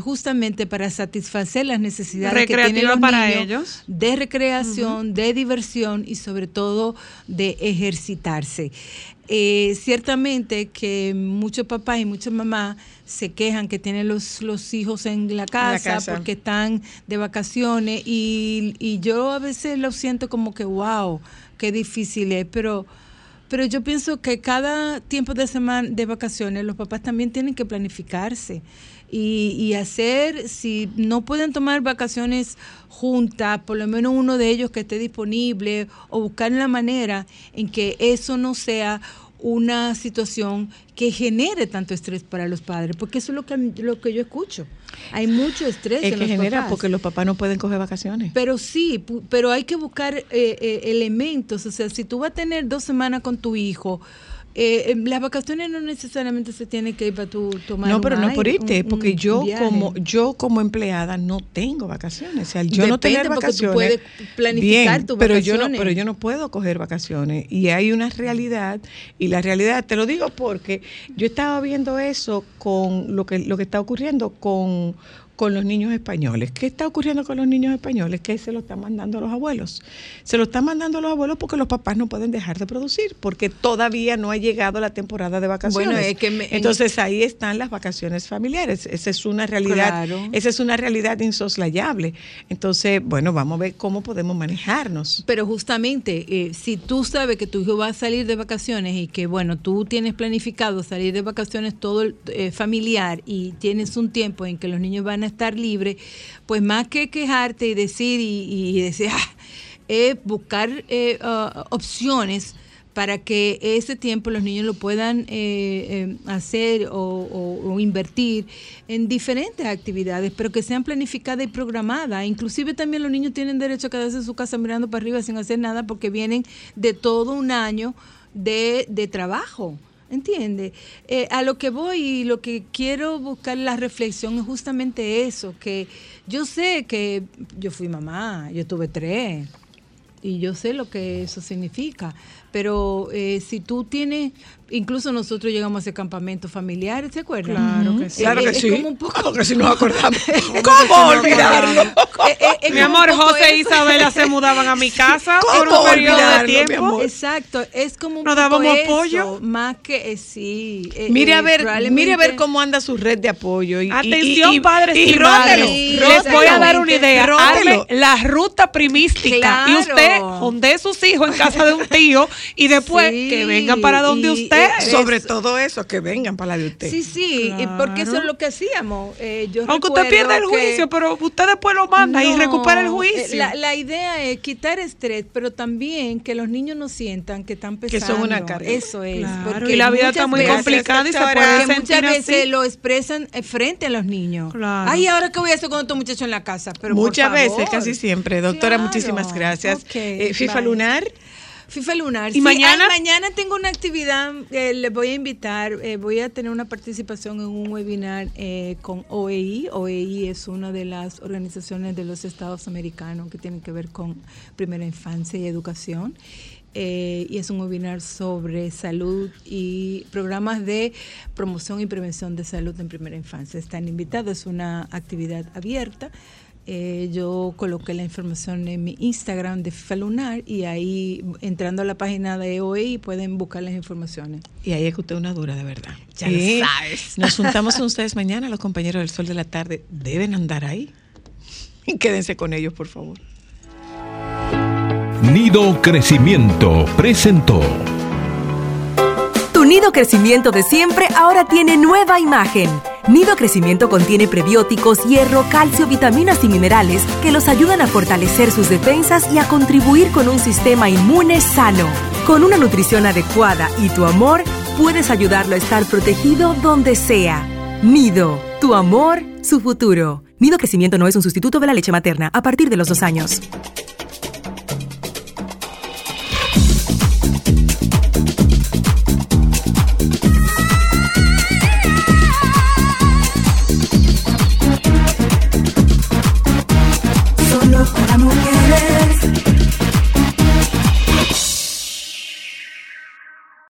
justamente para satisfacer las las necesidades que tienen los para niños ellos. de recreación, de diversión y sobre todo de ejercitarse. Eh, ciertamente que muchos papás y muchas mamás se quejan que tienen los, los hijos en la casa, casa. porque están de vacaciones y, y yo a veces lo siento como que, wow, qué difícil es, pero... Pero yo pienso que cada tiempo de semana de vacaciones los papás también tienen que planificarse y, y hacer, si no pueden tomar vacaciones juntas, por lo menos uno de ellos que esté disponible o buscar la manera en que eso no sea una situación que genere tanto estrés para los padres, porque eso es lo que, lo que yo escucho. Hay mucho estrés Es en que los genera papás. porque los papás no pueden coger vacaciones. Pero sí, pero hay que buscar eh, eh, elementos. O sea, si tú vas a tener dos semanas con tu hijo, eh, las vacaciones no necesariamente se tienen que ir para tu tomar No, un pero no por aire, irte, un- porque un yo viaje. como yo como empleada no tengo vacaciones. O sea, yo no tener porque tú vacaciones. puedes planificar bien, tus pero yo no, vacaciones. pero yo no puedo coger vacaciones y hay una realidad y la realidad te lo digo porque yo estaba viendo eso con lo que lo que está ocurriendo con con los niños españoles. ¿Qué está ocurriendo con los niños españoles? Que se lo están mandando a los abuelos. Se lo están mandando a los abuelos porque los papás no pueden dejar de producir, porque todavía no ha llegado la temporada de vacaciones. Bueno, es que me- Entonces ahí están las vacaciones familiares. Esa es una realidad, Claro. esa es una realidad insoslayable. Entonces, bueno, vamos a ver cómo podemos manejarnos. Pero justamente, eh, si tú sabes que tu hijo va a salir de vacaciones y que, bueno, tú tienes planificado salir de vacaciones todo el, eh, familiar y tienes un tiempo en que los niños van a estar libres, pues más que quejarte y decir y, y decir, ah, buscar eh, ah, opciones para que ese tiempo los niños lo puedan eh, eh, hacer o, o- o invertir en diferentes actividades, pero que sean planificadas y programadas. Inclusive también los niños tienen derecho a quedarse en su casa mirando para arriba sin hacer nada porque vienen de todo un año de, de trabajo. ¿Entiende? Eh, a lo que voy y lo que quiero buscar la reflexión es justamente eso, que yo sé que yo fui mamá, yo tuve tres, y yo sé lo que eso significa. Pero eh, si tú tienes, incluso nosotros llegamos a ese campamento familiar, ¿se acuerdan? Claro que sí. Claro que es sí. como un poco- Claro que sí nos acordamos. ¿Cómo ¿Cómo olvidarlo? es Mi como amor, José e. Isabela se mudaban a mi casa por ¿Cómo un periodo de mi tiempo. amor? Exacto, es como un Nos poco dábamos eso, apoyo. más que eh, sí. eh, Mire a eh, ver, mire a ver cómo anda su red de apoyo. Y, Atención, y- y- padres y, rótelo, Les voy a dar una idea. rótelo. Arme la ruta primística. Claro. Y usted, donde sus hijos en casa de un tío. Y después Sí, que vengan para donde y- usted. y- Sobre todo eso, que vengan para la de usted. Sí, sí, y porque eso es lo que hacíamos. Eh, yo Aunque usted pierda el que- juicio, pero usted después lo manda y recupera el eh, juicio. La, la idea es quitar estrés, pero también que los niños no sientan que están Que pesando. son una carga. Eso es. Claro, porque y la vida muchas está muy veces- complicada y se puede muchas sentir veces así. lo expresan eh, frente a los niños. Claro. Ay, ¿ahora qué voy a hacer con estos muchachos en la casa? Pero por Muchas veces, casi siempre. Doctora, Claro. muchísimas gracias. Eh, FIFA bye. Lunar. FIFA Lunar. ¿Y Sí, mañana? ay, mañana tengo una actividad, eh, les voy a invitar, eh, voy a tener una participación en un webinar eh, con OEI. OEI es una de las organizaciones de los Estados Americanos que tienen que ver con primera infancia y educación. Y es un webinar sobre salud y programas de promoción y prevención de salud en primera infancia. Están invitados, es una actividad abierta. Eh, yo coloqué la información en mi Instagram de FIFA Lunar y ahí entrando a la página de OEI pueden buscar las informaciones. Y ahí es que usted es una dura, de verdad. Ya lo sabes. Nos juntamos con ustedes mañana, los compañeros del Sol de la Tarde. Deben andar ahí. Y quédense con ellos, por favor. Nido Crecimiento presentó Tu nido crecimiento de siempre ahora tiene nueva imagen. Nido crecimiento contiene prebióticos, hierro, calcio, vitaminas y minerales que los ayudan a fortalecer sus defensas y a contribuir con un sistema inmune sano. Con una nutrición adecuada y tu amor, puedes ayudarlo a estar protegido donde sea. Nido, tu amor, su futuro. Nido crecimiento no es un sustituto de la leche materna a partir de los dos años. I'm moving.